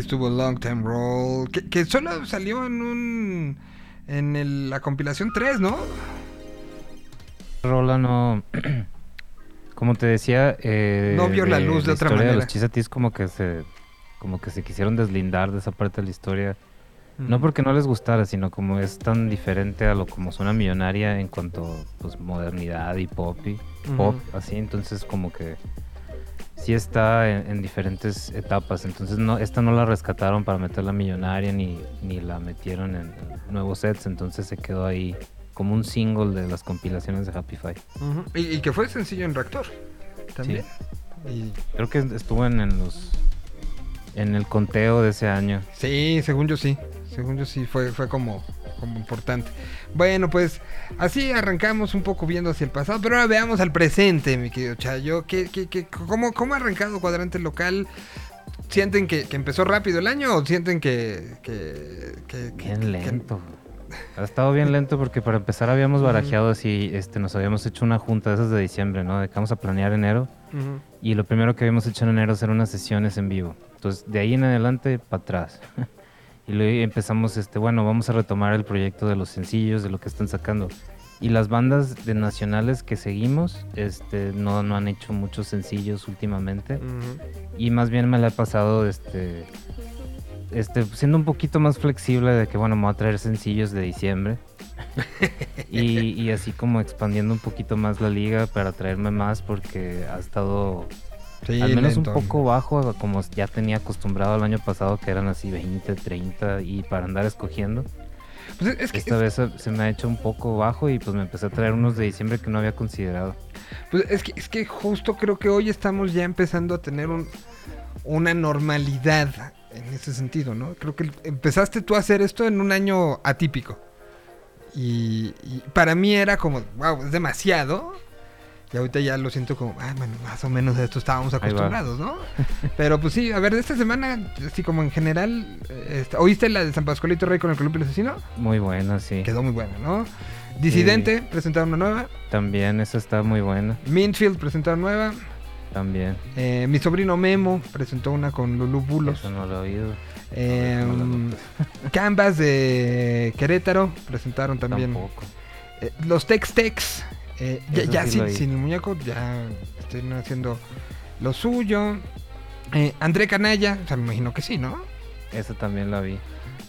Ahí estuvo Long Time Roll. Que, que solo salió en un. En el- la compilación 3, ¿no? Rola no. Como te decía, eh, No vio la luz de otra manera. los Chisatis como que se como que se quisieron deslindar de esa parte de la historia. No porque no les gustara, sino como es tan diferente a lo como suena millonaria en cuanto pues modernidad y pop y pop, así, entonces como que sí está en, en diferentes etapas, entonces no esta no la rescataron para meterla millonaria ni, ni la metieron en, en nuevos sets, entonces se quedó ahí como un single de las compilaciones de Happy Five. Y, y que fue sencillo en reactor. También. Y Creo que estuvo en, en los en el conteo de ese año. Sí, según yo sí. Según yo sí, fue, fue como, como importante. Bueno, pues así arrancamos un poco viendo hacia el pasado, pero ahora veamos al presente, mi querido Chayo. ¿Qué, qué, qué, cómo, ¿Cómo ha arrancado Cuadrante Local? ¿Sienten que, que empezó rápido el año o sienten que... que, que- Bien lento. Ha estado bien lento porque para empezar habíamos barajeado así, este, nos habíamos hecho una junta de esas de diciembre, ¿no? De que vamos a planear enero. Y lo primero que habíamos hecho en enero eran unas sesiones en vivo. Entonces, de ahí en adelante, para atrás. y luego empezamos, este, bueno, vamos a retomar el proyecto de los sencillos, de lo que están sacando. Y las bandas de nacionales que seguimos, este, no, no han hecho muchos sencillos últimamente. Ujú. Y más bien me la he pasado, este, este, siendo un poquito más flexible de que, bueno, me voy a traer sencillos de diciembre. y, y así como expandiendo un poquito más la liga para traerme más porque ha estado Sí, al menos lento. un poco bajo como ya tenía acostumbrado el año pasado que eran así 20, 30 y para andar escogiendo. Pues es, que, Esta vez se, se me ha hecho un poco bajo y pues me empecé a traer unos de diciembre que no había considerado. pues es que es que justo creo que hoy estamos ya empezando a tener un, una normalidad en ese sentido, ¿no? Creo que empezaste tú a hacer esto en un año atípico. Y, y para mí era como, wow, es demasiado. Y ahorita ya lo siento como, ah, bueno, más o menos a esto estábamos acostumbrados, ¿no? Pero pues sí, a ver, de esta semana, así como en general, eh, ¿oíste la de San Pascualito Rey con el Columpio Asesino? Muy buena, sí. Quedó muy buena, ¿no? Disidente, presentaron una nueva. También esa está muy buena. Mintfield presentaron nueva. También. Eh, mi sobrino Memo presentó una con Lulu Bulos. Eso no lo he oído. Eh, Canvas de Querétaro presentaron también. Tampoco. Eh, los Tex Tex. Eh, ya Eso ya sí sin, el muñeco, ya están haciendo lo suyo. Eh, André Canalla, o sea, me imagino que sí, ¿no? Esa también la vi.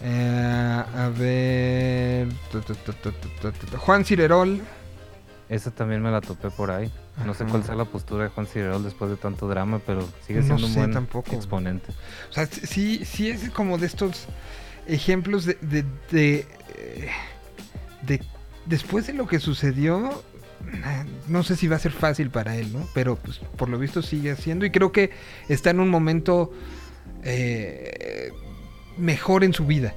Eh, a ver. tu, tu, tu, Juan Cirerol. Esa también me la topé por ahí. No sé cuál sea la postura de Juan Cirerol después de tanto drama, pero sigue No siendo un sé buen tampoco. exponente. O sea, sí, sí es como de estos ejemplos de, de, de, eh, de- después de lo que sucedió, no sé si va a ser fácil para él, ¿no? Pero pues por lo visto sigue haciendo y creo que está en un momento eh, mejor en su vida,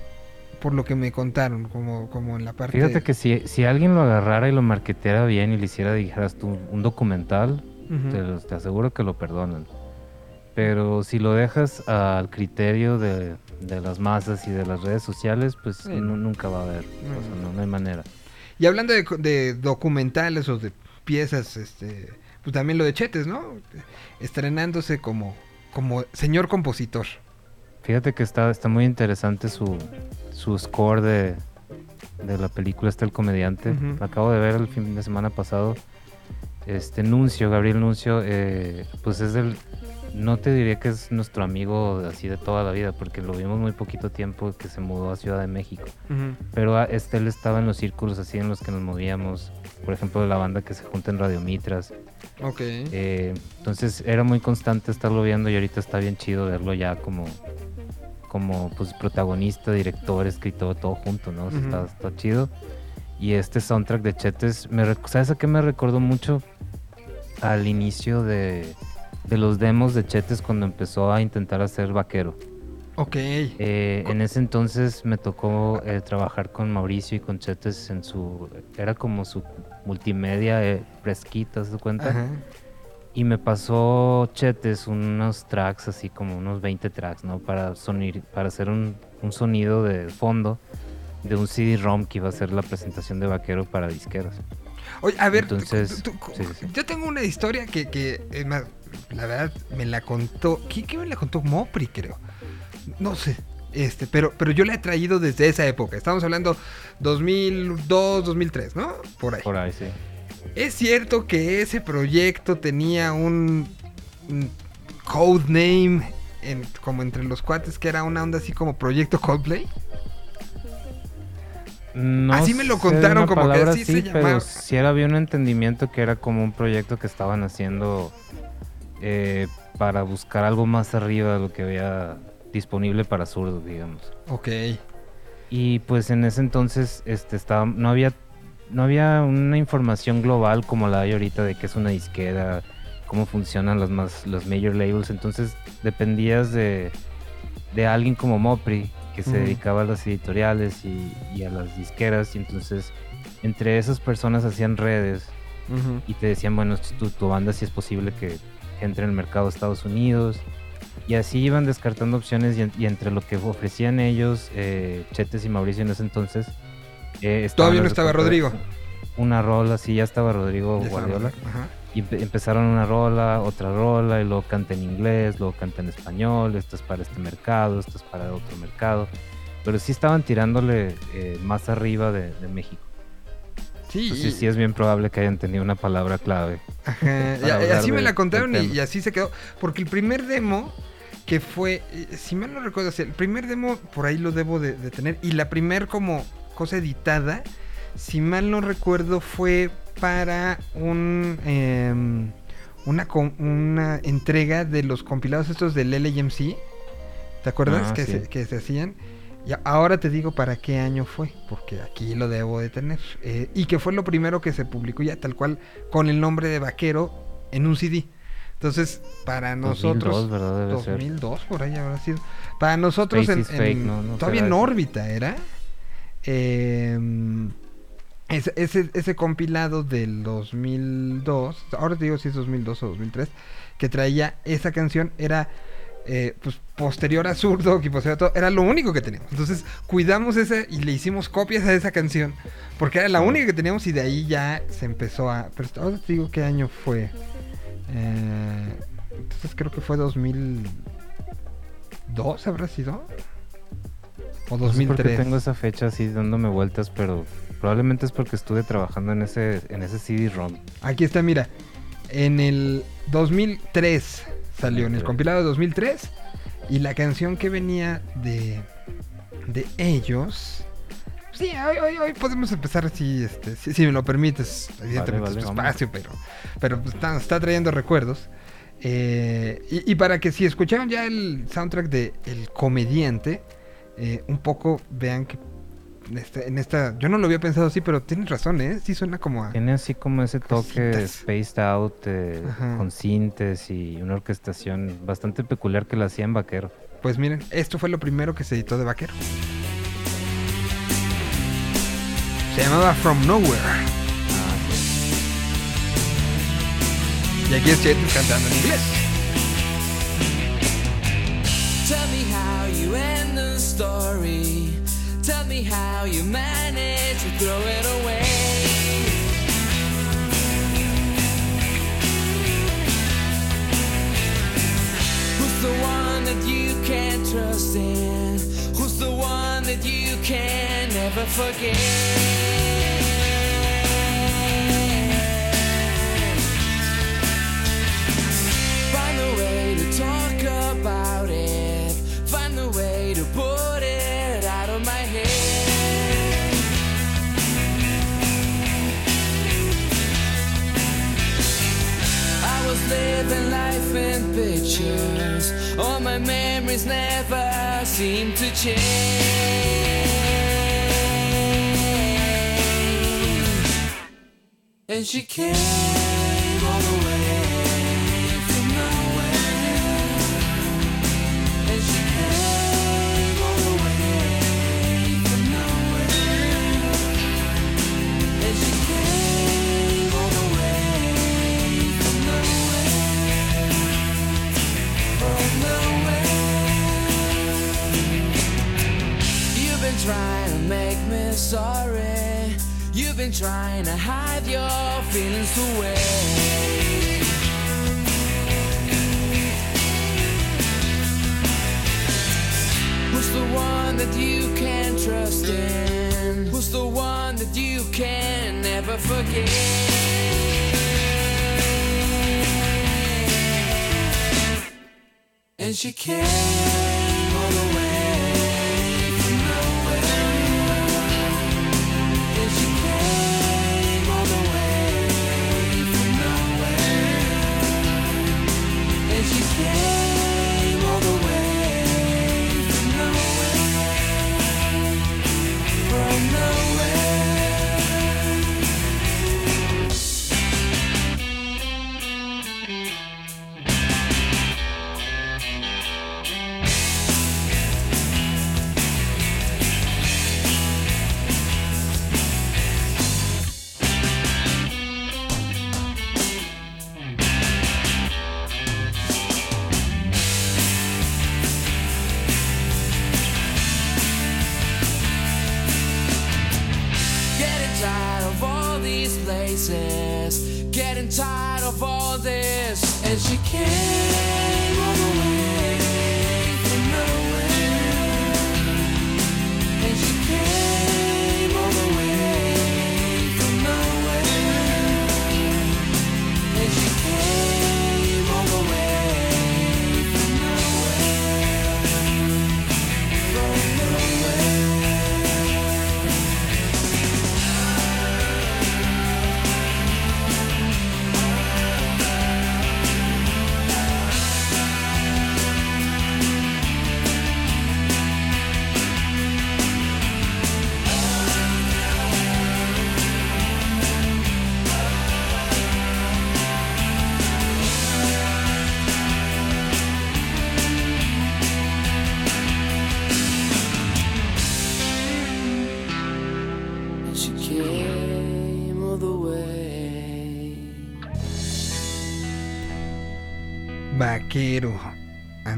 por lo que me contaron, como, como en la parte... Fíjate que si, si alguien lo agarrara y lo marketeara bien y le hiciera, dijeras tú, un documental, te, te aseguro que lo perdonan. Pero si lo dejas al criterio de, de las masas y de las redes sociales, pues nunca va a haber. O sea, no, no hay manera. Y hablando de, de documentales o de piezas, este, pues también lo de Chetes, ¿no? Estrenándose como, como señor compositor. Fíjate que está, está muy interesante su, su score de, de la película Está el comediante. Acabo de ver el fin de semana pasado. Este Nuncio, Gabriel Nuncio, eh, pues es del... No te diría que es nuestro amigo así de toda la vida, porque lo vimos muy poquito tiempo que se mudó a Ciudad de México. Pero este, él estaba en los círculos así en los que nos movíamos. Por ejemplo, de la banda que se junta en Radio Mitras. Ok. Eh, entonces era muy constante estarlo viendo y ahorita está bien chido verlo ya como, como pues, protagonista, director, escritor, todo junto, ¿no? O sea, está, está chido. Y este soundtrack de Chetes, me, ¿sabes a qué me recordó mucho? Al inicio de, de los demos de Chetes cuando empezó a intentar hacer vaquero. Ok. Eh, en ese entonces me tocó eh, trabajar con Mauricio y con Chetes en su... Era como su multimedia eh, fresquita, ¿se cuenta? Ajá. Y me pasó Chetes unos tracks, así como unos 20 tracks, ¿no? Para, sonir, para hacer un, un sonido de fondo de un CD-ROM que iba a ser la presentación de Vaquero para disqueros. Oye, a ver, Entonces, tú- tú- sí, sí, sí. yo tengo una historia que, que eh, la verdad, me la contó. ¿Quién, quién me la contó? Mopri, creo. No sé. Este, pero, pero yo la he traído desde esa época. Estamos hablando 2002, 2003, ¿no? Por ahí. Por ahí, sí. Es cierto que ese proyecto tenía un, un codename en, como entre los cuates que era una onda así como proyecto Coldplay. No Así me lo contaron, como que palabra así se así, llamaba. pero sí era, había un entendimiento que era como un proyecto que estaban haciendo eh, para buscar algo más arriba de lo que había disponible para zurdos, digamos. Ok. Y pues en ese entonces este estaba no había no había una información global como la hay ahorita de qué es una disquera, cómo funcionan los más los major labels, entonces dependías de de alguien como Mopri que se dedicaba a las editoriales y, y a las disqueras y entonces entre esas personas hacían redes y te decían, bueno, tu, tu banda si es posible que entre en el mercado de Estados Unidos. Y así iban descartando opciones y, en- y entre lo que ofrecían ellos, eh, Chetes y Mauricio en ese entonces... eh, Todavía no estaba Rodrigo. Una rola, sí, ya estaba Rodrigo Ya Guardiola. Ajá. Y empe- empezaron una rola, otra rola, y luego canta en inglés, luego canta en español, esto es para este mercado, esto es para otro mercado. Pero sí estaban tirándole eh, más arriba de, de México. Sí, Entonces sí es bien probable que hayan tenido una palabra clave. Ajá, y- así me de- la contaron y, así se quedó. Porque el primer demo, que fue, eh, si mal no recuerdo, sí, el primer demo por ahí lo debo de, de tener. Y la primer como cosa editada, si mal no recuerdo, fue para un em, una, una entrega de los compilados estos del LMC. ¿Te acuerdas? Ah, que, sí. se, que se hacían. Y ahora te digo para qué año fue, porque aquí lo debo de tener. Eh, y que fue lo primero que se publicó ya tal cual con el nombre de Vaquero en un CD. Entonces, para nosotros... 2002, ¿verdad? Debe ser. 2002 por ahí habrá sido. Para nosotros en, is fake, en- ¿no? No todavía en órbita era. eh, ese, ese, ese compilado del 2002, ahora te digo si es 2002 o 2003, que traía esa canción, era eh, pues posterior a Zurdo y posterior a todo, era lo único que teníamos. Entonces cuidamos ese y le hicimos copias a esa canción, porque era la única que teníamos y de ahí ya se empezó a... Pero ahora te digo qué año fue. Eh, entonces creo que fue 2002, ¿habrá sido? O No sé por qué 2003. tengo esa fecha así dándome vueltas, pero probablemente es porque estuve trabajando en ese, en ese CD-ROM. Aquí está, mira. En el 2003 salió, en el 2003. compilado de 2003. Y la canción que venía de, de ellos. Sí, hoy, hoy, hoy podemos empezar este, si, si me lo permites. Evidentemente vale, es tu espacio, pero, pero pues, está, está trayendo recuerdos. Eh, y, y para que si escucharon ya el soundtrack de El Comediante, eh, un poco vean que en esta, en esta- Yo no lo había pensado así, pero tienes razón, ¿eh? Sí suena como a... Tiene así como ese toque Cositas. spaced out, eh, con sintes y una orquestación bastante peculiar que la hacía en Vaquero. Pues miren, esto fue lo primero que se editó de Vaquero. Se llamaba From Nowhere. Y aquí es Chetus cantando en inglés. Tell me how you end the story. Tell me how you manage to throw it away. Who's the one that you can't trust in? Who's the one that you can never forget? Find a way to talk about living life in pictures. All my memories never seem to change. And she came trying to hide your feelings away. Who's the one that you can trust in? Who's the one that you can never forget? And she came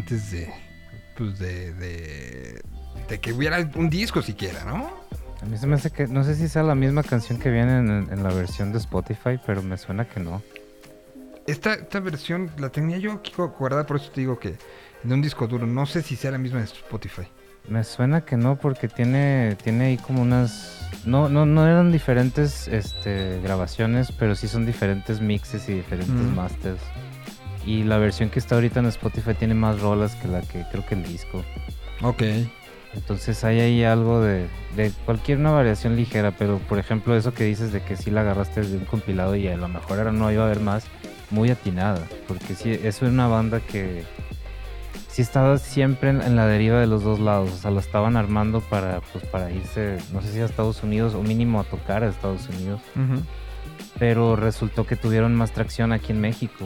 Antes de. Pues de, de. de que hubiera un disco siquiera, ¿no? A mí se me hace que, no sé si sea la misma canción que viene en, en la versión de Spotify, pero me suena que no. Esta, esta versión la tenía yo aquí gu- guardada, por eso te digo que de un disco duro. No sé si sea la misma de Spotify. Me suena que no, porque tiene, tiene ahí como unas... No, no, no eran diferentes este, grabaciones, pero sí son diferentes mixes y diferentes Mm. masters. Y la versión que está ahorita en Spotify tiene más rolas que la que creo que el disco. Ok. Entonces hay ahí algo de, de cualquier una variación ligera, pero por ejemplo eso que dices de que sí la agarraste de un compilado y a lo mejor ahora no iba a haber más, muy atinada, porque sí, es una banda que sí estaba siempre en, en la deriva de los dos lados, o sea, la estaban armando para, pues, para irse, no sé si a Estados Unidos o mínimo a tocar a Estados Unidos, pero resultó que tuvieron más tracción aquí en México.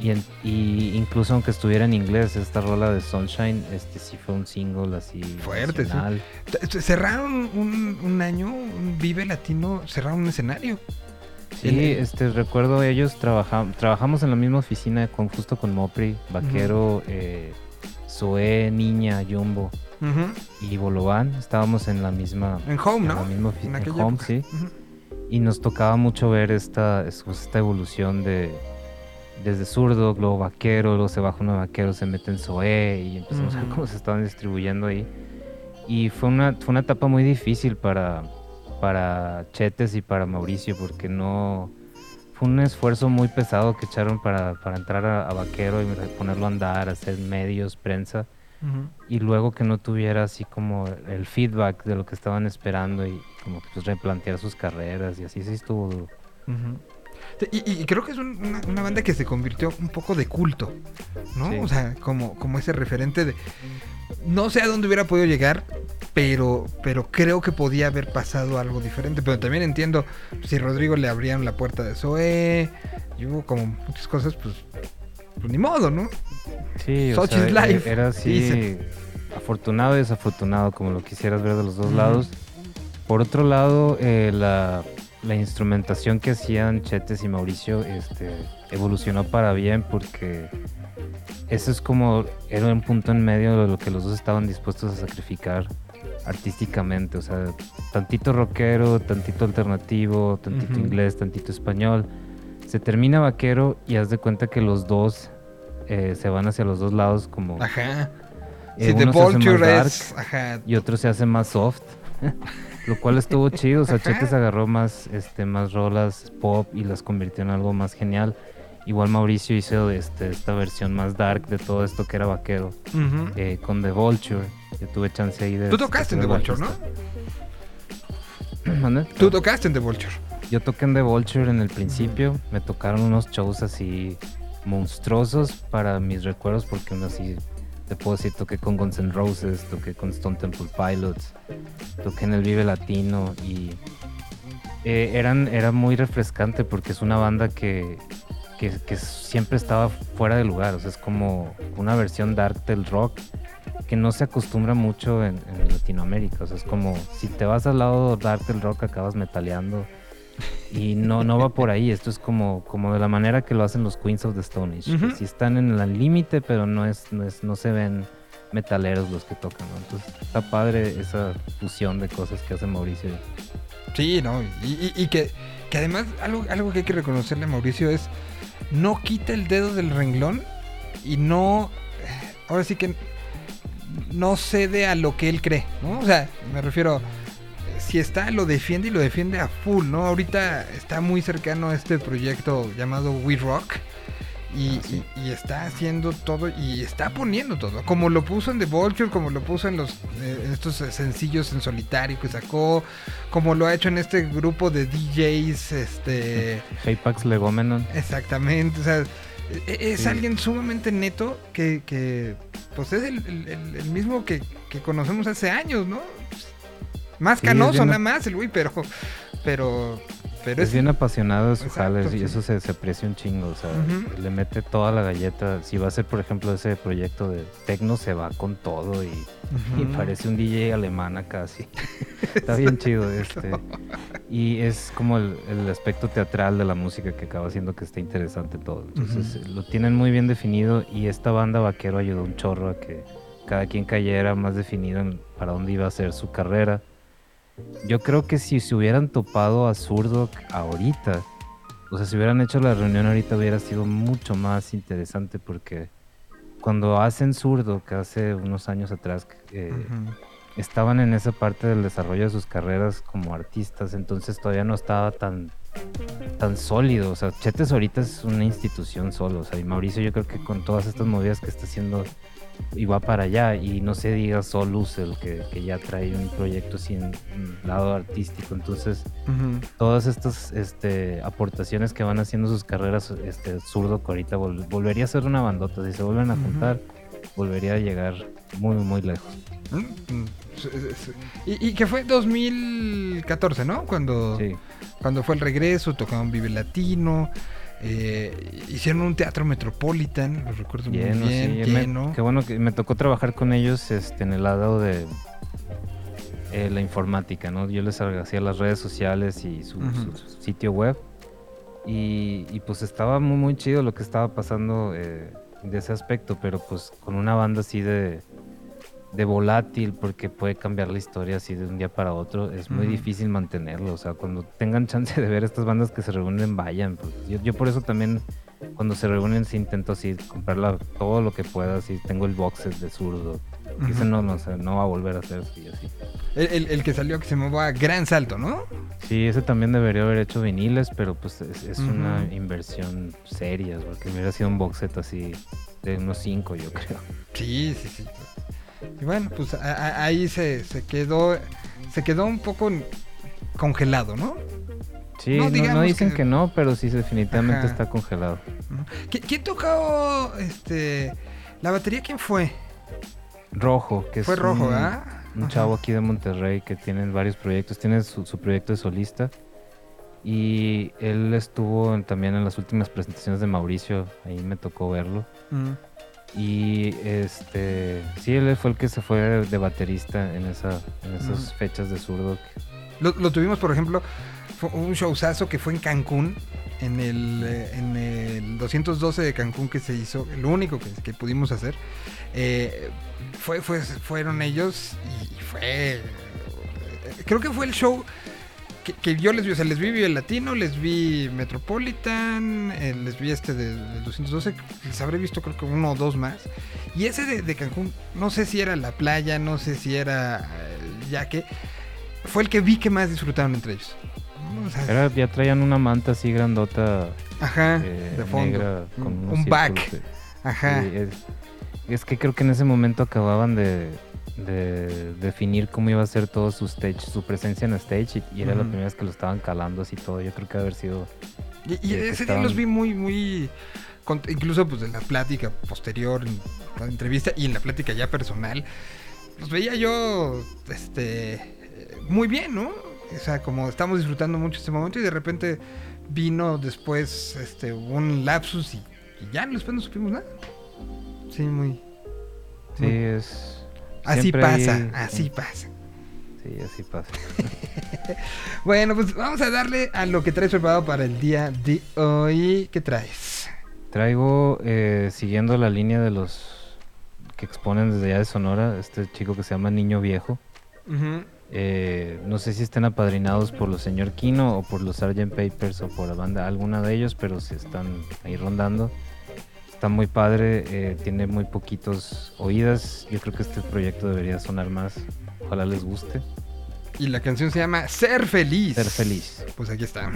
Y, en- y incluso aunque estuviera en inglés, esta rola de Sunshine, este sí fue un single así Fuerte, sí. Cerraron un, un año, un Vive Latino, cerraron un escenario. Sí, el- este recuerdo ellos trabaja- trabajamos en la misma oficina con justo con Mopri, Vaquero, eh, Zoé, Niña, Jumbo y Bolobán. Estábamos en la misma En Home, en ¿no? la misma En oficina, en Home, época. sí. Ujú. Y nos tocaba mucho ver esta, es- pues, esta evolución de desde zurdo, luego vaquero, luego se baja uno vaquero, se mete en Zoé y empezamos a ver cómo se estaban distribuyendo ahí. Y fue una, fue una etapa muy difícil para, para Chetes y para Mauricio porque no... Fue un esfuerzo muy pesado que echaron para, para entrar a, a vaquero y ponerlo a andar, hacer medios, prensa Y luego que no tuviera así como el feedback de lo que estaban esperando y como pues replantear sus carreras y así sí estuvo duro. Y, y creo que es un- una, una banda que se convirtió un poco de culto, ¿no? Sí. O sea, como, como ese referente de... No sé a dónde hubiera podido llegar, pero, pero creo que podía haber pasado algo diferente. Pero también entiendo, si Rodrigo le abrían la puerta de Zoé, y hubo como muchas cosas, pues, pues ni modo, ¿no? Sí, o Such sea, is e- life, era así afortunado y desafortunado como lo quisieras ver de los dos Ujú. lados. Por otro lado, eh, la, la instrumentación que hacían Chetes y Mauricio este, evolucionó para bien porque eso es como era un punto en medio de lo que los dos estaban dispuestos a sacrificar artísticamente, o sea, tantito rockero, tantito alternativo, tantito Ujú. inglés, tantito español. Se termina vaquero y haz de cuenta que los dos eh, se van hacia los dos lados como Ajá. Eh, The uno se hace más dark es. Ajá. y otro se hace más soft. Lo cual estuvo chido, o sea. Chetes agarró más, este, más rolas pop y las convirtió en algo más genial. Igual Mauricio hizo este, esta versión más dark de todo esto que era vaquero Ujú. eh, con The Vulture. Yo tuve chance ahí de. Tú tocaste en The Vulture, ¿no? ¿Mande? Tú tocaste en The Vulture. Yo toqué en The Vulture en el principio. Me tocaron unos shows así monstruosos para mis recuerdos, porque aún así te puedo decir, toqué con Guns N' Roses, toqué con Stone Temple Pilots, toqué en el Vive Latino y eh, eran, era muy refrescante porque es una banda que, que, que siempre estaba fuera de lugar. O sea, es como una versión dark del rock que no se acostumbra mucho en, en Latinoamérica. O sea, es como si te vas al lado dark del rock acabas metaleando. Y no, no va por ahí. Esto es como, como de la manera que lo hacen los Queens of the Stone Age. que sí están en el límite, pero no es, no es, no se ven metaleros los que tocan. ¿no? Entonces está padre esa fusión de cosas que hace Mauricio. Sí, no. Y, y- y que, que además, algo, algo que hay que reconocerle a Mauricio es. No quita el dedo del renglón y no. Ahora sí que. No cede a lo que él cree, ¿no? O sea, me refiero. Si está, lo defiende y lo defiende a full, ¿no? Ahorita está muy cercano a este proyecto llamado We Rock. Y, Ah, sí. y- y está haciendo todo y está poniendo todo. Como lo puso en The Vulture, como lo puso en los eh, estos sencillos en solitario que sacó, como lo ha hecho en este grupo de DJs, este Apex Legomenon. exactamente, o sea, e- es Sí. alguien sumamente neto que, que, pues es el, el- el- el mismo que, que conocemos hace años, ¿no? Más Sí, canoso bien nada más el güey, pero pero pero Es bien apasionado de su Exacto, jale y sí. eso se, se aprecia un chingo. O sea, le mete toda la galleta. Si va a ser, por ejemplo, ese proyecto de Tecno, se va con todo y, y parece un DJ alemán casi. Está bien chido este. Y es como el, el aspecto teatral de la música que acaba haciendo que esté interesante todo. Entonces lo tienen muy bien definido y esta banda vaquero ayudó un chorro a que cada quien cayera más definido en para dónde iba a ser su carrera. Yo creo que si se hubieran topado a Zurdo ahorita, o sea, si hubieran hecho la reunión ahorita hubiera sido mucho más interesante porque cuando hacen Zurdo, que hace unos años atrás, eh, estaban en esa parte del desarrollo de sus carreras como artistas, entonces todavía no estaba tan tan sólido, o sea, Chetes ahorita es una institución solo, o sea, y Mauricio yo creo que con todas estas movidas que está haciendo y va para allá, y no se diga Solus, el que, que ya trae un proyecto sin un lado artístico, entonces todas estas este, aportaciones que van haciendo sus carreras, este zurdo que ahorita vol- volvería a ser una bandota, si se vuelven a juntar, volvería a llegar muy, muy lejos. Mm, Y, y que fue 2014, ¿no? Cuando, Sí. cuando fue el regreso, tocaron Vive Latino, eh, hicieron un teatro Metropolitan, lo recuerdo Lleno, muy bien, sí, me- qué bueno que me tocó trabajar con ellos este, en el lado de eh, la informática, ¿no? Yo les hacía las redes sociales y su, sitio web. Y, y, pues estaba muy, muy chido lo que estaba pasando eh, de ese aspecto, pero pues con una banda así de, de volátil, porque puede cambiar la historia así de un día para otro, es muy difícil mantenerlo. O sea, cuando tengan chance de ver estas bandas que se reúnen, vayan. pues. Yo, yo por eso también cuando se reúnen sí intento así comprarla todo lo que pueda, así tengo el box set de zurdo. Ese no, no, o sea, no va a volver a hacer así, así. El, el- el que salió que se llamaba Gran Salto, ¿no? Sí, ese también debería haber hecho viniles, pero pues es, es una Ujú. inversión seria, porque hubiera sido un box set así de unos 5 yo creo. Sí, sí, sí. Y bueno, pues a- a- ahí se, se quedó se quedó un poco congelado, ¿no? Sí, No, no, no digamos dicen que- que... no, pero sí definitivamente Ajá. está congelado. ¿Qui- ¿Quién tocó este la batería? ¿Quién fue? Rojo, que Fue es Rojo, un, ¿verdad? un chavo aquí de Monterrey que tiene varios proyectos, tiene su, su proyecto de solista y él estuvo también en las últimas presentaciones de Mauricio, ahí me tocó verlo. Mm. Y este, sí, él fue el que se fue de, baterista en, esa, en esas fechas de zurdo. Lo, lo tuvimos, por ejemplo, fue un showzazo que fue en Cancún, en el, eh, en el 212 de Cancún que se hizo, el único que, que pudimos hacer. Eh, fue, fue, fueron ellos y, y fue... Creo que fue el show que, que yo les vi, o sea, les vi el Latino, les vi Metropolitan, eh, les vi este de- del 212, les habré visto creo que uno o dos más. Y ese de, de Cancún, no sé si era la playa, no sé si era eh, el yaque, fue el que vi que más disfrutaron entre ellos. O sea, Era- ya traían una manta así grandota. Ajá, eh, de fondo. negra, con Un- back. Ajá. Es, es que creo que en ese momento acababan de, de definir cómo iba a ser todo su stage, su presencia en stage, y, y era la primera vez que lo estaban calando así todo. Yo creo que haber sido. Y, ese día los vi muy, muy. con- incluso pues en la plática posterior, en la entrevista y en la plática ya personal, los veía yo este muy bien, ¿no? O sea, como estamos disfrutando mucho este momento y de repente vino después este un lapsus y, y ya después no supimos nada. Sí, muy. Sí, muy- es. Así pasa, hay- así pasa. Sí, así pasa. Bueno, pues vamos a darle a lo que traes preparado para el día de hoy. ¿Qué traes? Traigo, eh, siguiendo la línea de los que exponen desde allá de Sonora, este chico que se llama Niño Viejo. Eh, no sé si estén apadrinados por los señor Kino o por los Sgt. Papers o por la banda, alguna de ellos, pero se están ahí rondando. Está muy padre, eh, tiene muy poquitos oídas. Yo creo que este proyecto debería sonar más. Ojalá les guste. Y la canción se llama Ser Feliz. Ser feliz. Pues aquí está.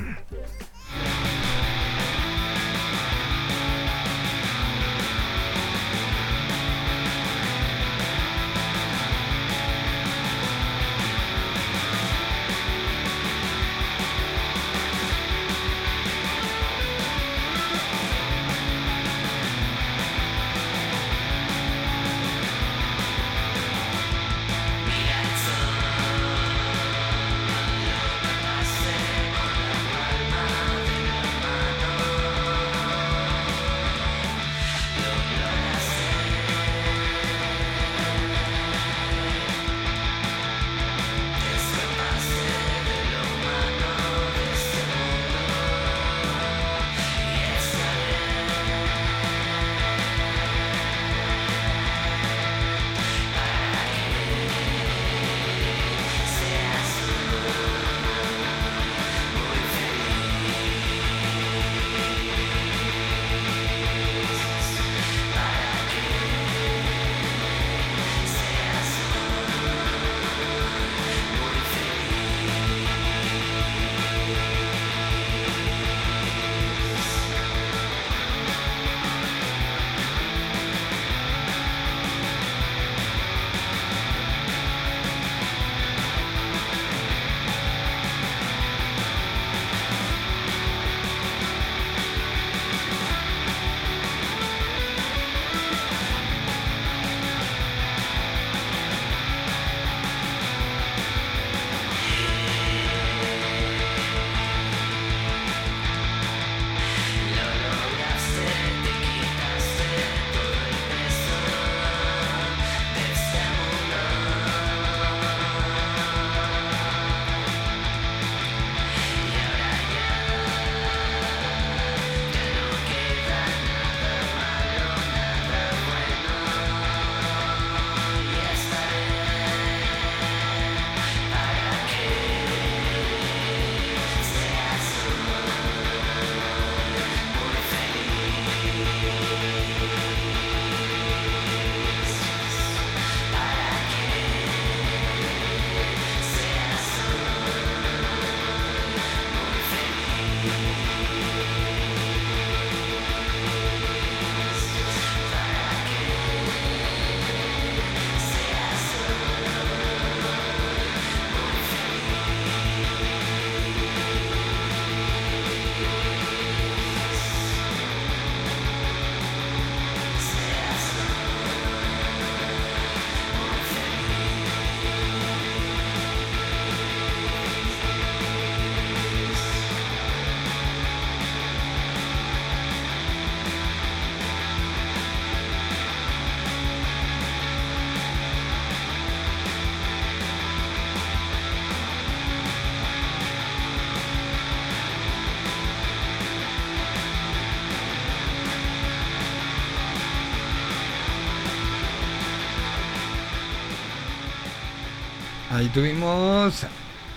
Ahí tuvimos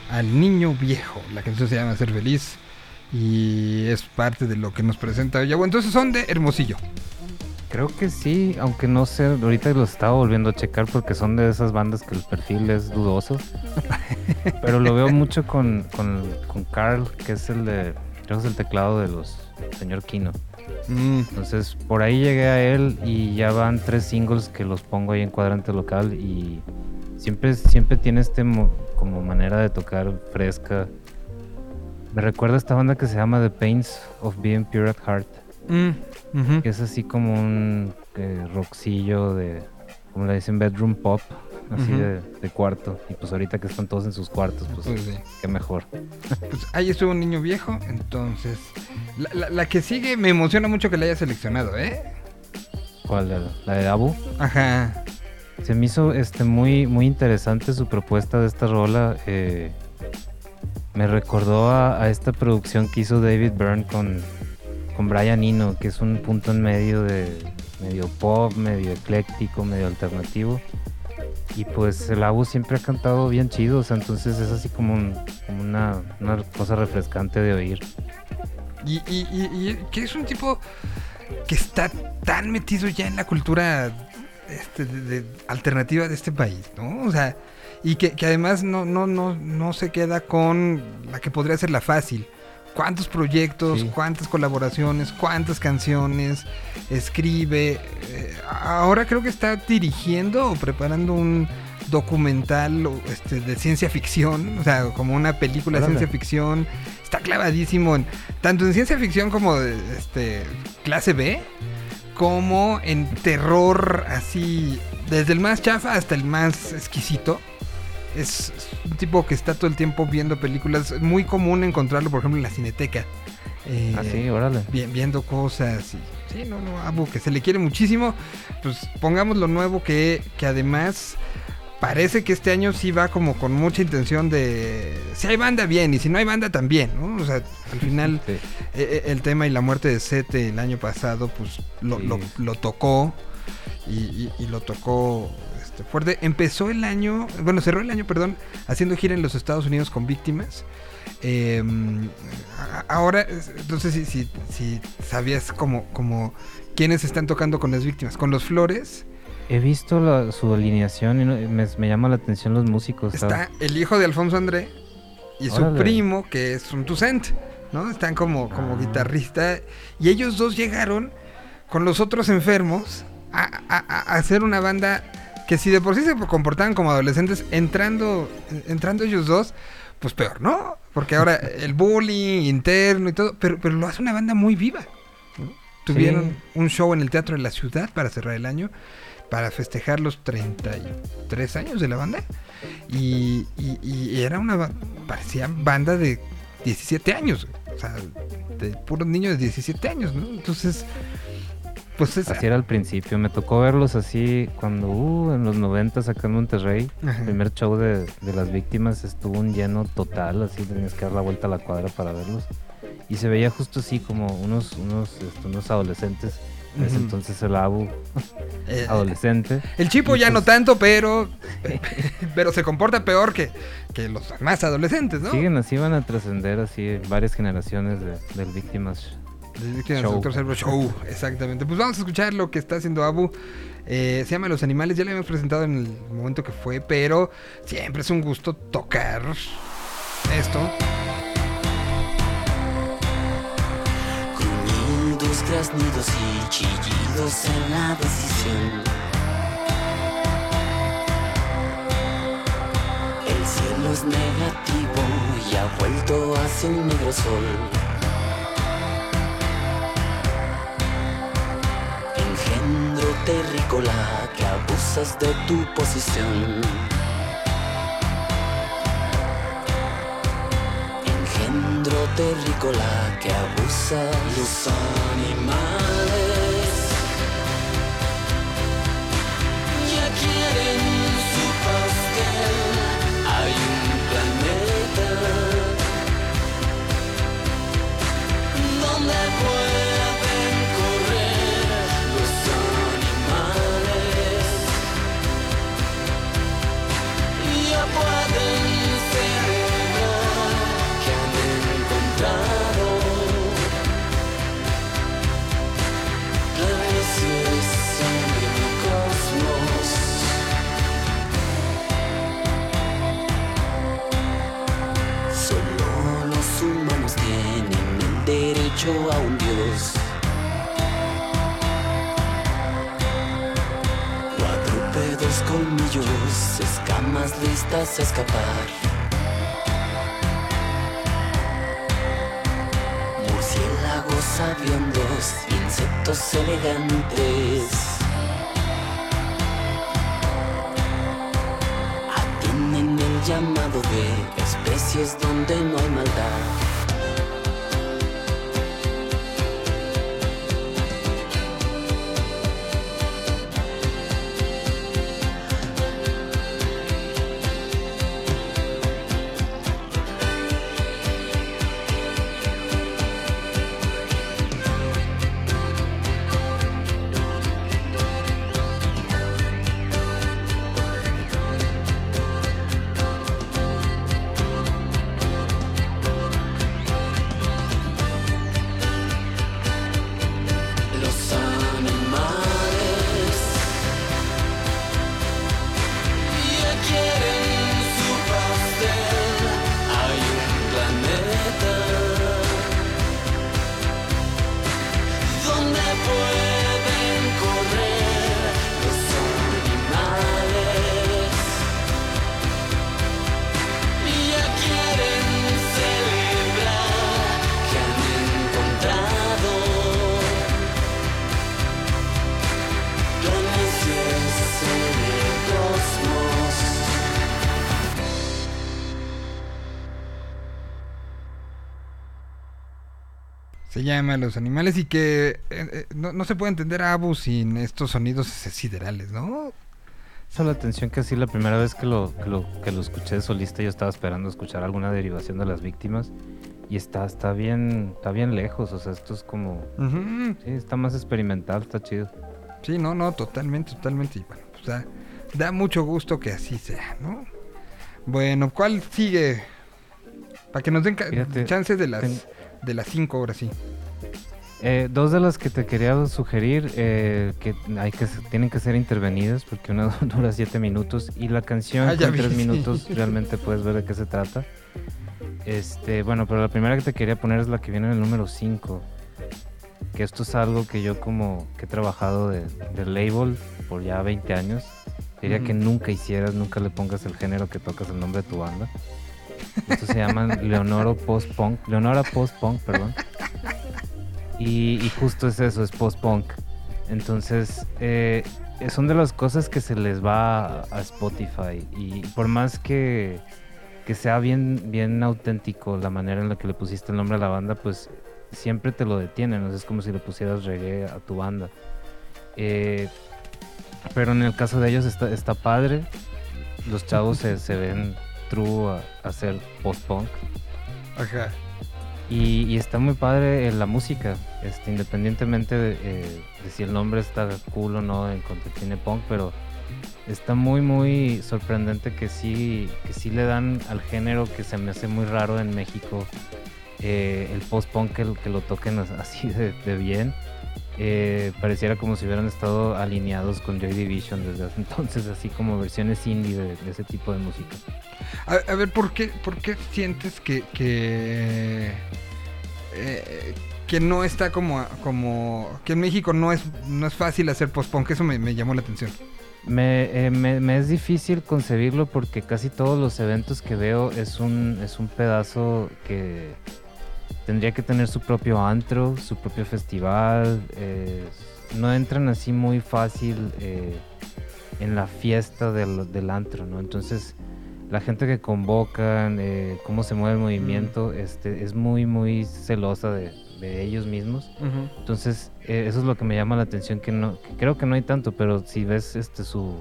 al niño viejo. La canción se llama Ser Feliz. Y es parte de lo que nos presenta Yago. Entonces son de Hermosillo. Creo que sí, aunque no sé, ahorita lo estaba volviendo a checar porque son de esas bandas que el perfil es dudoso. Pero lo veo mucho con, con, con Carl, que es el de, creo que es el teclado de los señor Kino. Mm, Entonces por ahí llegué a él y ya van tres singles que los pongo ahí en cuadrante local y siempre, siempre tiene este mo- como manera de tocar fresca. Me recuerda a esta banda que se llama The Pains of Being Pure at Heart, mm, que es así como un eh, rockcillo de, como le dicen, bedroom pop, así de, de cuarto. Y pues ahorita que están todos en sus cuartos, pues, Pues sí. qué mejor. Pues ahí estuvo un niño viejo, entonces. La, la- la que sigue me emociona mucho que la haya seleccionado, ¿eh? ¿Cuál? La, la de Abu. Ajá. Se me hizo este, muy, muy interesante su propuesta de esta rola. eh, me recordó a, a esta producción que hizo David Byrne con, con Brian Eno, que es un punto en medio de medio pop, medio ecléctico, medio alternativo. Y pues el Abu siempre ha cantado bien chido, o sea, entonces es así como, un- una, una cosa refrescante de oír. Y, y- y- y que es un tipo que está tan metido ya en la cultura este, de- de- alternativa de este país, ¿no? O sea, y que, que además no, no, no, no se queda con la que podría ser la fácil. ¿Cuántos proyectos, Sí. cuántas colaboraciones, cuántas canciones escribe? Eh, ahora creo que está dirigiendo o preparando un documental este, de ciencia ficción, o sea, como una película de ciencia ficción. Está clavadísimo en tanto en ciencia ficción como de, este clase B, como en terror así, desde el más chafa hasta el más exquisito. Es un tipo que está todo el tiempo viendo películas. Es muy común encontrarlo, por ejemplo, en la cineteca. Eh, Ah, sí, órale. vi- viendo cosas y sí, no, no, Abu, que se le quiere muchísimo. Pues pongamos lo nuevo que, que además parece que este año sí va como con mucha intención de si hay banda bien y si no hay banda también, ¿no? O sea, al final Sí. eh, eh, el tema y la muerte de Sete el año pasado, pues lo, Sí. lo- lo tocó y, y- y lo tocó este, fuerte. Empezó el año, bueno, cerró el año, perdón, haciendo gira en los Estados Unidos con víctimas. Eh, ahora, es- entonces, si, si, si sabías como, como quiénes están tocando con las víctimas, con los Flores, He visto la- su alineación y no- me, me llama la atención los músicos. está el hijo de Alfonso André y su primo, que es un Toussaint, ¿no? Están como, como Ah. guitarrista. Y ellos dos llegaron con los otros enfermos a, a- a hacer una banda que si de por sí se comportaban como adolescentes, entrando, entrando ellos dos, pues peor, ¿no? Porque ahora el bullying interno y todo, pero, pero lo hace una banda muy viva. ¿no? Tuvieron un show en el Teatro de la Ciudad para cerrar el año, para festejar los 33 años de la banda. Y, y- y era una, parecía banda de 17 años, o sea, de puros niños de 17 años, ¿no? Entonces, pues es... Así era al principio, me tocó verlos así cuando, uh, en los 90 acá en Monterrey, Ajá. el primer show de, de las víctimas estuvo un lleno total, así tenías que dar la vuelta a la cuadra para verlos. Y se veía justo así como unos, unos, este, unos adolescentes, en ese entonces el Abu, eh, adolescente. el chipo ya no tanto, pero pero se comporta peor que, que los más adolescentes, ¿no? Siguen así, van a trascender así varias generaciones de, del víctimas. Show. Doctor Show, exactamente. Pues vamos a escuchar lo que está haciendo Abu. Eh, se llama Los Animales, ya lo habíamos presentado en el momento que fue, pero siempre es un gusto tocar esto. Gruñidos, graznidos y chillidos en la decisión. El cielo es negativo y ha vuelto hacia un negro sol. Engendro terrícola que abusas de tu posición. Engendro terrícola que abusa los animales. Hecho a un dios. Cuadrúpedos colmillos, escamas listas a escapar. Murciélagos aviondos, insectos elegantes. Atienden el llamado de especies donde no hay maldad. Llama Los Animales y que eh, eh, no, no se puede entender a Abu sin estos sonidos siderales, ¿no? Esa la atención que así la primera vez que lo, que lo, que lo escuché de solista yo estaba esperando escuchar alguna derivación de las víctimas y está, está bien, está bien lejos, o sea, esto es como, Ujú. sí, está más experimental, está chido. Sí, no, no, totalmente, totalmente. Y bueno, pues da, da mucho gusto que así sea, ¿no? Bueno, ¿cuál sigue? Para que nos den Fíjate, chances de las ten- de las cinco horas, sí. Eh, dos de las que te quería sugerir eh, que hay que tienen que ser intervenidas porque una dura siete minutos y la canción Ah, vi, tres minutos realmente puedes ver de qué se trata. Este, bueno, pero la primera que te quería poner es la que viene en el número 5. Que esto es algo que yo como que he trabajado de, de label por ya 20 años. Quería que Ujú. nunca hicieras, nunca le pongas el género que tocas el nombre de tu banda. Estos se llaman Leonoro Post Punk, Leonora Post Punk, perdón. Y, justo es eso, es post-punk. Entonces, eh, son de las cosas que se les va a, Spotify. Y por más que, que sea bien, bien auténtico la manera en la que le pusiste el nombre a la banda, pues siempre te lo detienen. es como si le pusieras reggae a tu banda. Eh, pero en el caso de ellos está, padre. Los chavos se ven true a, a hacer post-punk. Ajá. Y, y está muy padre eh, la música, este, independientemente de, eh, de si el nombre está cool o no en cuanto tiene punk, pero está muy muy sorprendente que sí, que sí le dan al género que se me hace muy raro en México, eh, el post-punk que, que lo toquen as- así de, de bien. Eh, pareciera como si hubieran estado alineados con Joy Division desde hace entonces, así como versiones indie de, de ese tipo de música. A, a ver, ¿por qué, por qué sientes que, que, eh, que no está como, como... que en México no es, no es fácil hacer post-punk? Eso me, me llamó la atención. Me, eh, me- me es difícil concebirlo porque casi todos los eventos que veo es un, es un pedazo que tendría que tener su propio antro, su propio festival. eh, no entran así muy fácil eh, en la fiesta del, del antro, ¿no? Entonces la gente que convocan, eh, cómo se mueve el movimiento, este, es muy, muy celosa de, de ellos mismos. Entonces, eh, eso es lo que me llama la atención, que no, que creo que no hay tanto, pero si ves este su,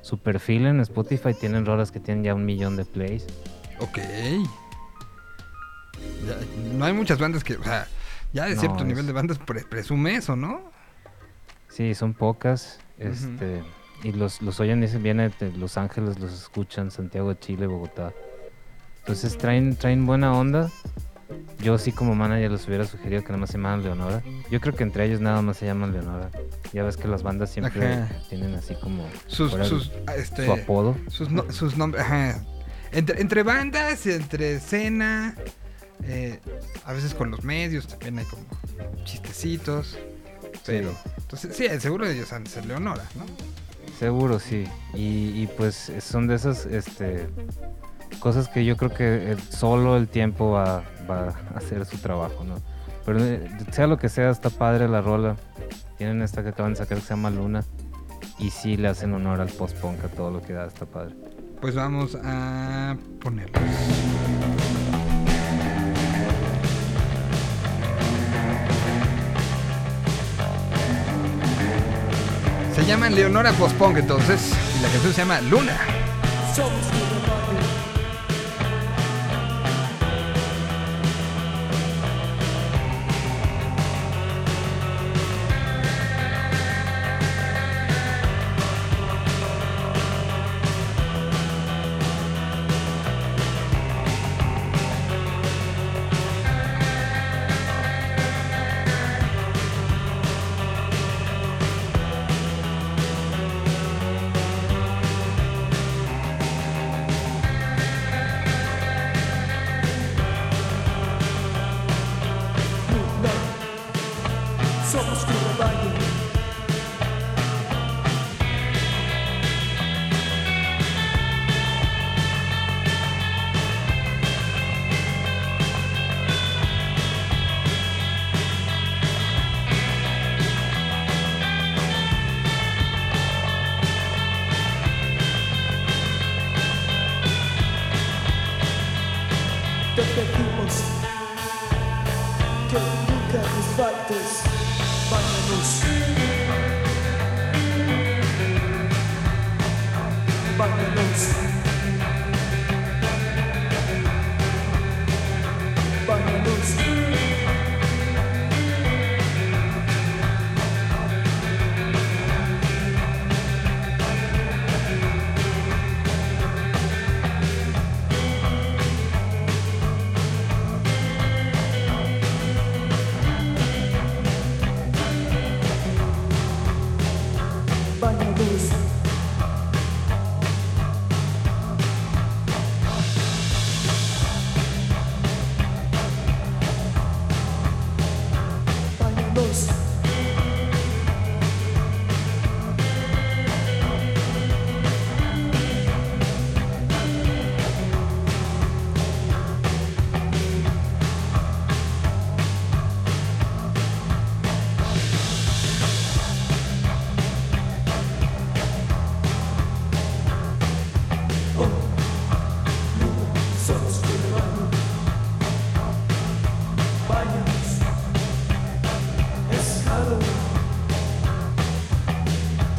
su perfil en Spotify, tienen rolas que tienen ya un millón de plays. Ok. Ya, no hay muchas bandas que, o sea, ya de No, cierto es- nivel de bandas pre- presume eso, ¿no? Sí, son pocas. Este, y los, los oyen, dicen, viene de Los Ángeles, los escuchan, Santiago de Chile, Bogotá. Entonces traen, traen buena onda. Yo sí como manager les hubiera sugerido que nada más se llaman Leonora. Yo creo que entre ellos nada más se llaman Leonora. Ya ves que las bandas siempre Ajá. tienen así como Sus, ah, este, su apodo. Sus, no- sus nombres, ajá. Entre, entre bandas, entre escena, Eh, a veces con los medios también hay como chistecitos. Pero, entonces, sí, seguro ellos han de ser Leonora, ¿no? Seguro, sí. Y, y, pues son de esas este, cosas que yo creo que el- solo el tiempo va, va a hacer su trabajo, ¿no? Pero eh, sea lo que sea, está padre la rola. Tienen esta que acaban de sacar que se llama Luna. Y sí le hacen honor al post-punk a todo lo que da, está padre. Pues vamos a ponerlos. Llaman Leonora Post-Punk entonces, y la canción se llama Luna.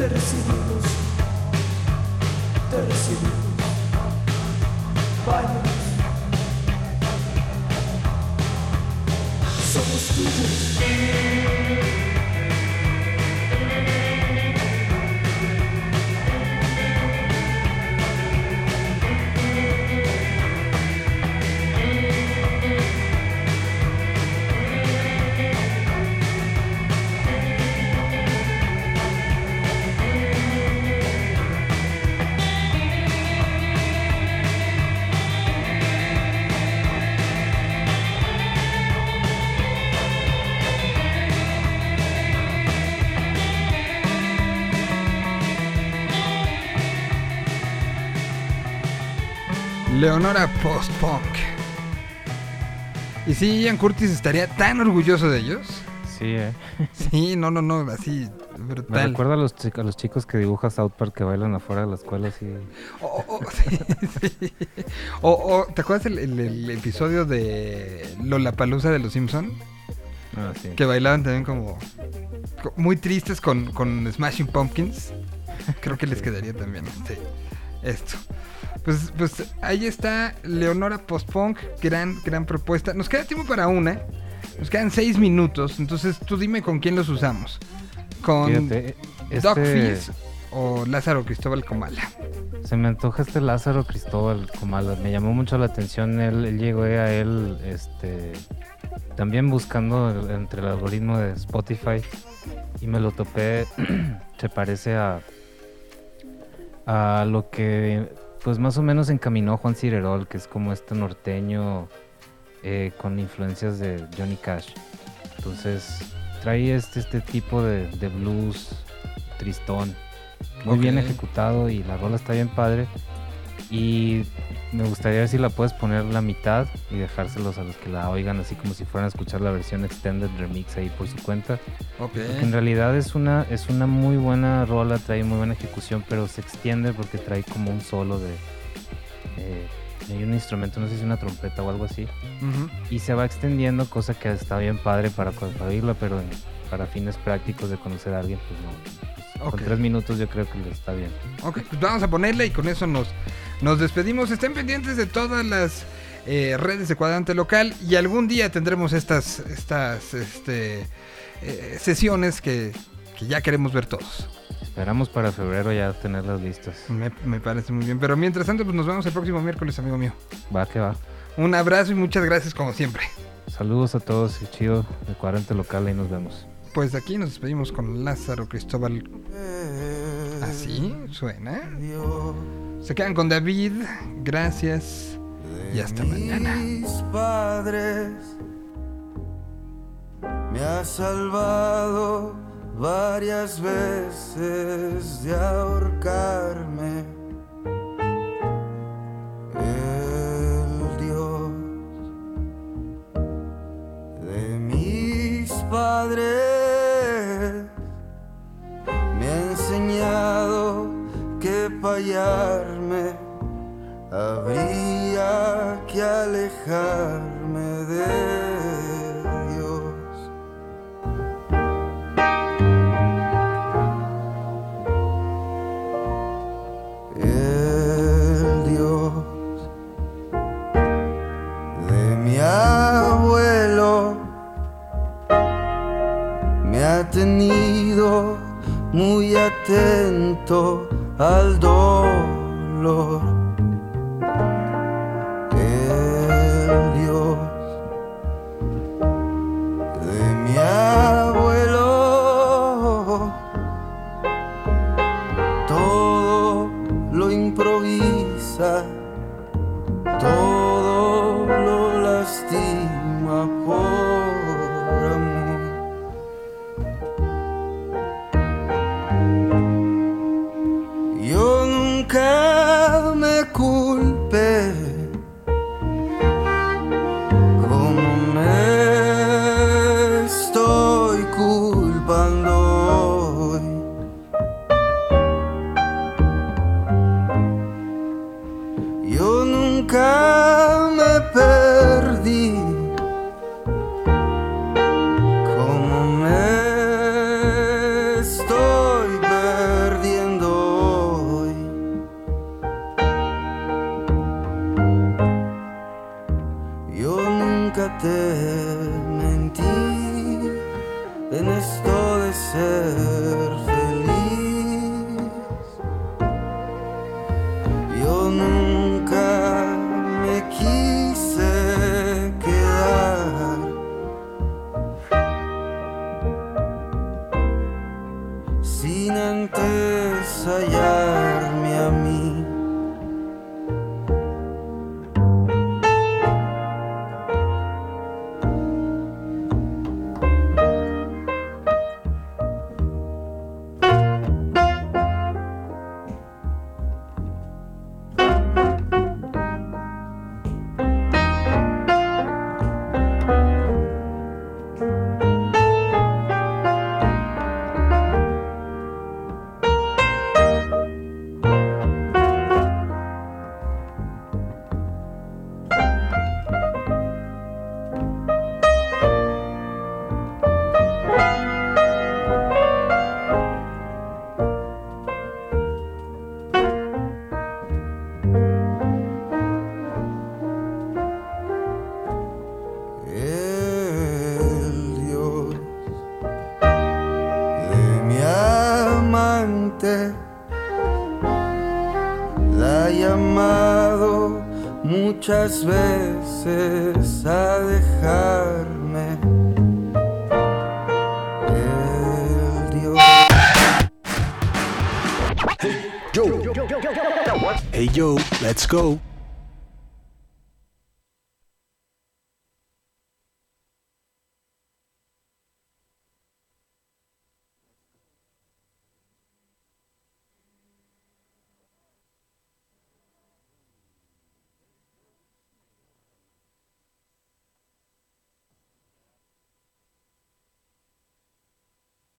Te recibimos. Leonora Post-Punk. Y sí, Ian Curtis estaría tan orgulloso de ellos. Sí, ¿eh? Sí, no, no, no, así Me brutal. recuerda a los, a los chicos que dibuja South Park que bailan afuera de la escuela así. O, o- sí, sí. O- o, ¿te acuerdas el, el- el episodio de Lollapalooza de los Simpson? Ah, sí. Que bailaban también como co- muy tristes con, con Smashing Pumpkins. Creo que les quedaría también este, esto. Pues, pues ahí está Leonora Postpunk, gran, gran propuesta. Nos queda tiempo para una. Nos quedan seis minutos. Entonces tú dime con quién los usamos. Con Fíjate, Doc este- Fizz o Lázaro Cristóbal Comala. Se me antoja este Lázaro Cristóbal Comala. Me llamó mucho la atención. Él, él llegó a él, este, también buscando el- entre el algoritmo de Spotify y me lo topé. se parece a a lo que, pues más o menos encaminó Juan Cirerol, que es como este norteño eh, con influencias de Johnny Cash. Entonces trae este, este tipo de, de blues tristón, muy bien ejecutado y la rola está bien padre. Y me gustaría ver si la puedes poner la mitad y dejárselos a los que la oigan así como si fueran a escuchar la versión extended remix ahí por su cuenta. Ok. Porque en realidad es una, es una muy buena rola, trae muy buena ejecución, pero se extiende porque trae como un solo de... eh, hay un instrumento, no sé si una trompeta o algo así. Ujú. Y se va extendiendo, cosa que está bien padre para, para oírla, pero en- para fines prácticos de conocer a alguien, pues no. Pues, Ok. Con tres minutos yo creo que le está bien. Ok, pues vamos a ponerle y con eso nos, nos despedimos. Estén pendientes de todas las eh, redes de cuadrante local y algún día tendremos estas, estas este, eh, sesiones que, que ya queremos ver todos. Esperamos para febrero ya tenerlas listas. Me, me parece muy bien. Pero mientras tanto, pues nos vemos el próximo miércoles, amigo mío. Va que va. Un abrazo y muchas gracias como siempre. Saludos a todos y chido de cuadrante local, ahí nos vemos. Pues de aquí nos despedimos con Lázaro Cristóbal. Así suena. Se quedan con David. Gracias. Y hasta mañana. Mis padres me ha salvado varias veces de ahorcarme. El Dios de mis padres me ha enseñado que fallarme habría que alejarme de Dios. El Dios de mi abuelo me ha tenido muy atento al dolor. Muchas veces a dejarme el Dios Hey yo, let's go.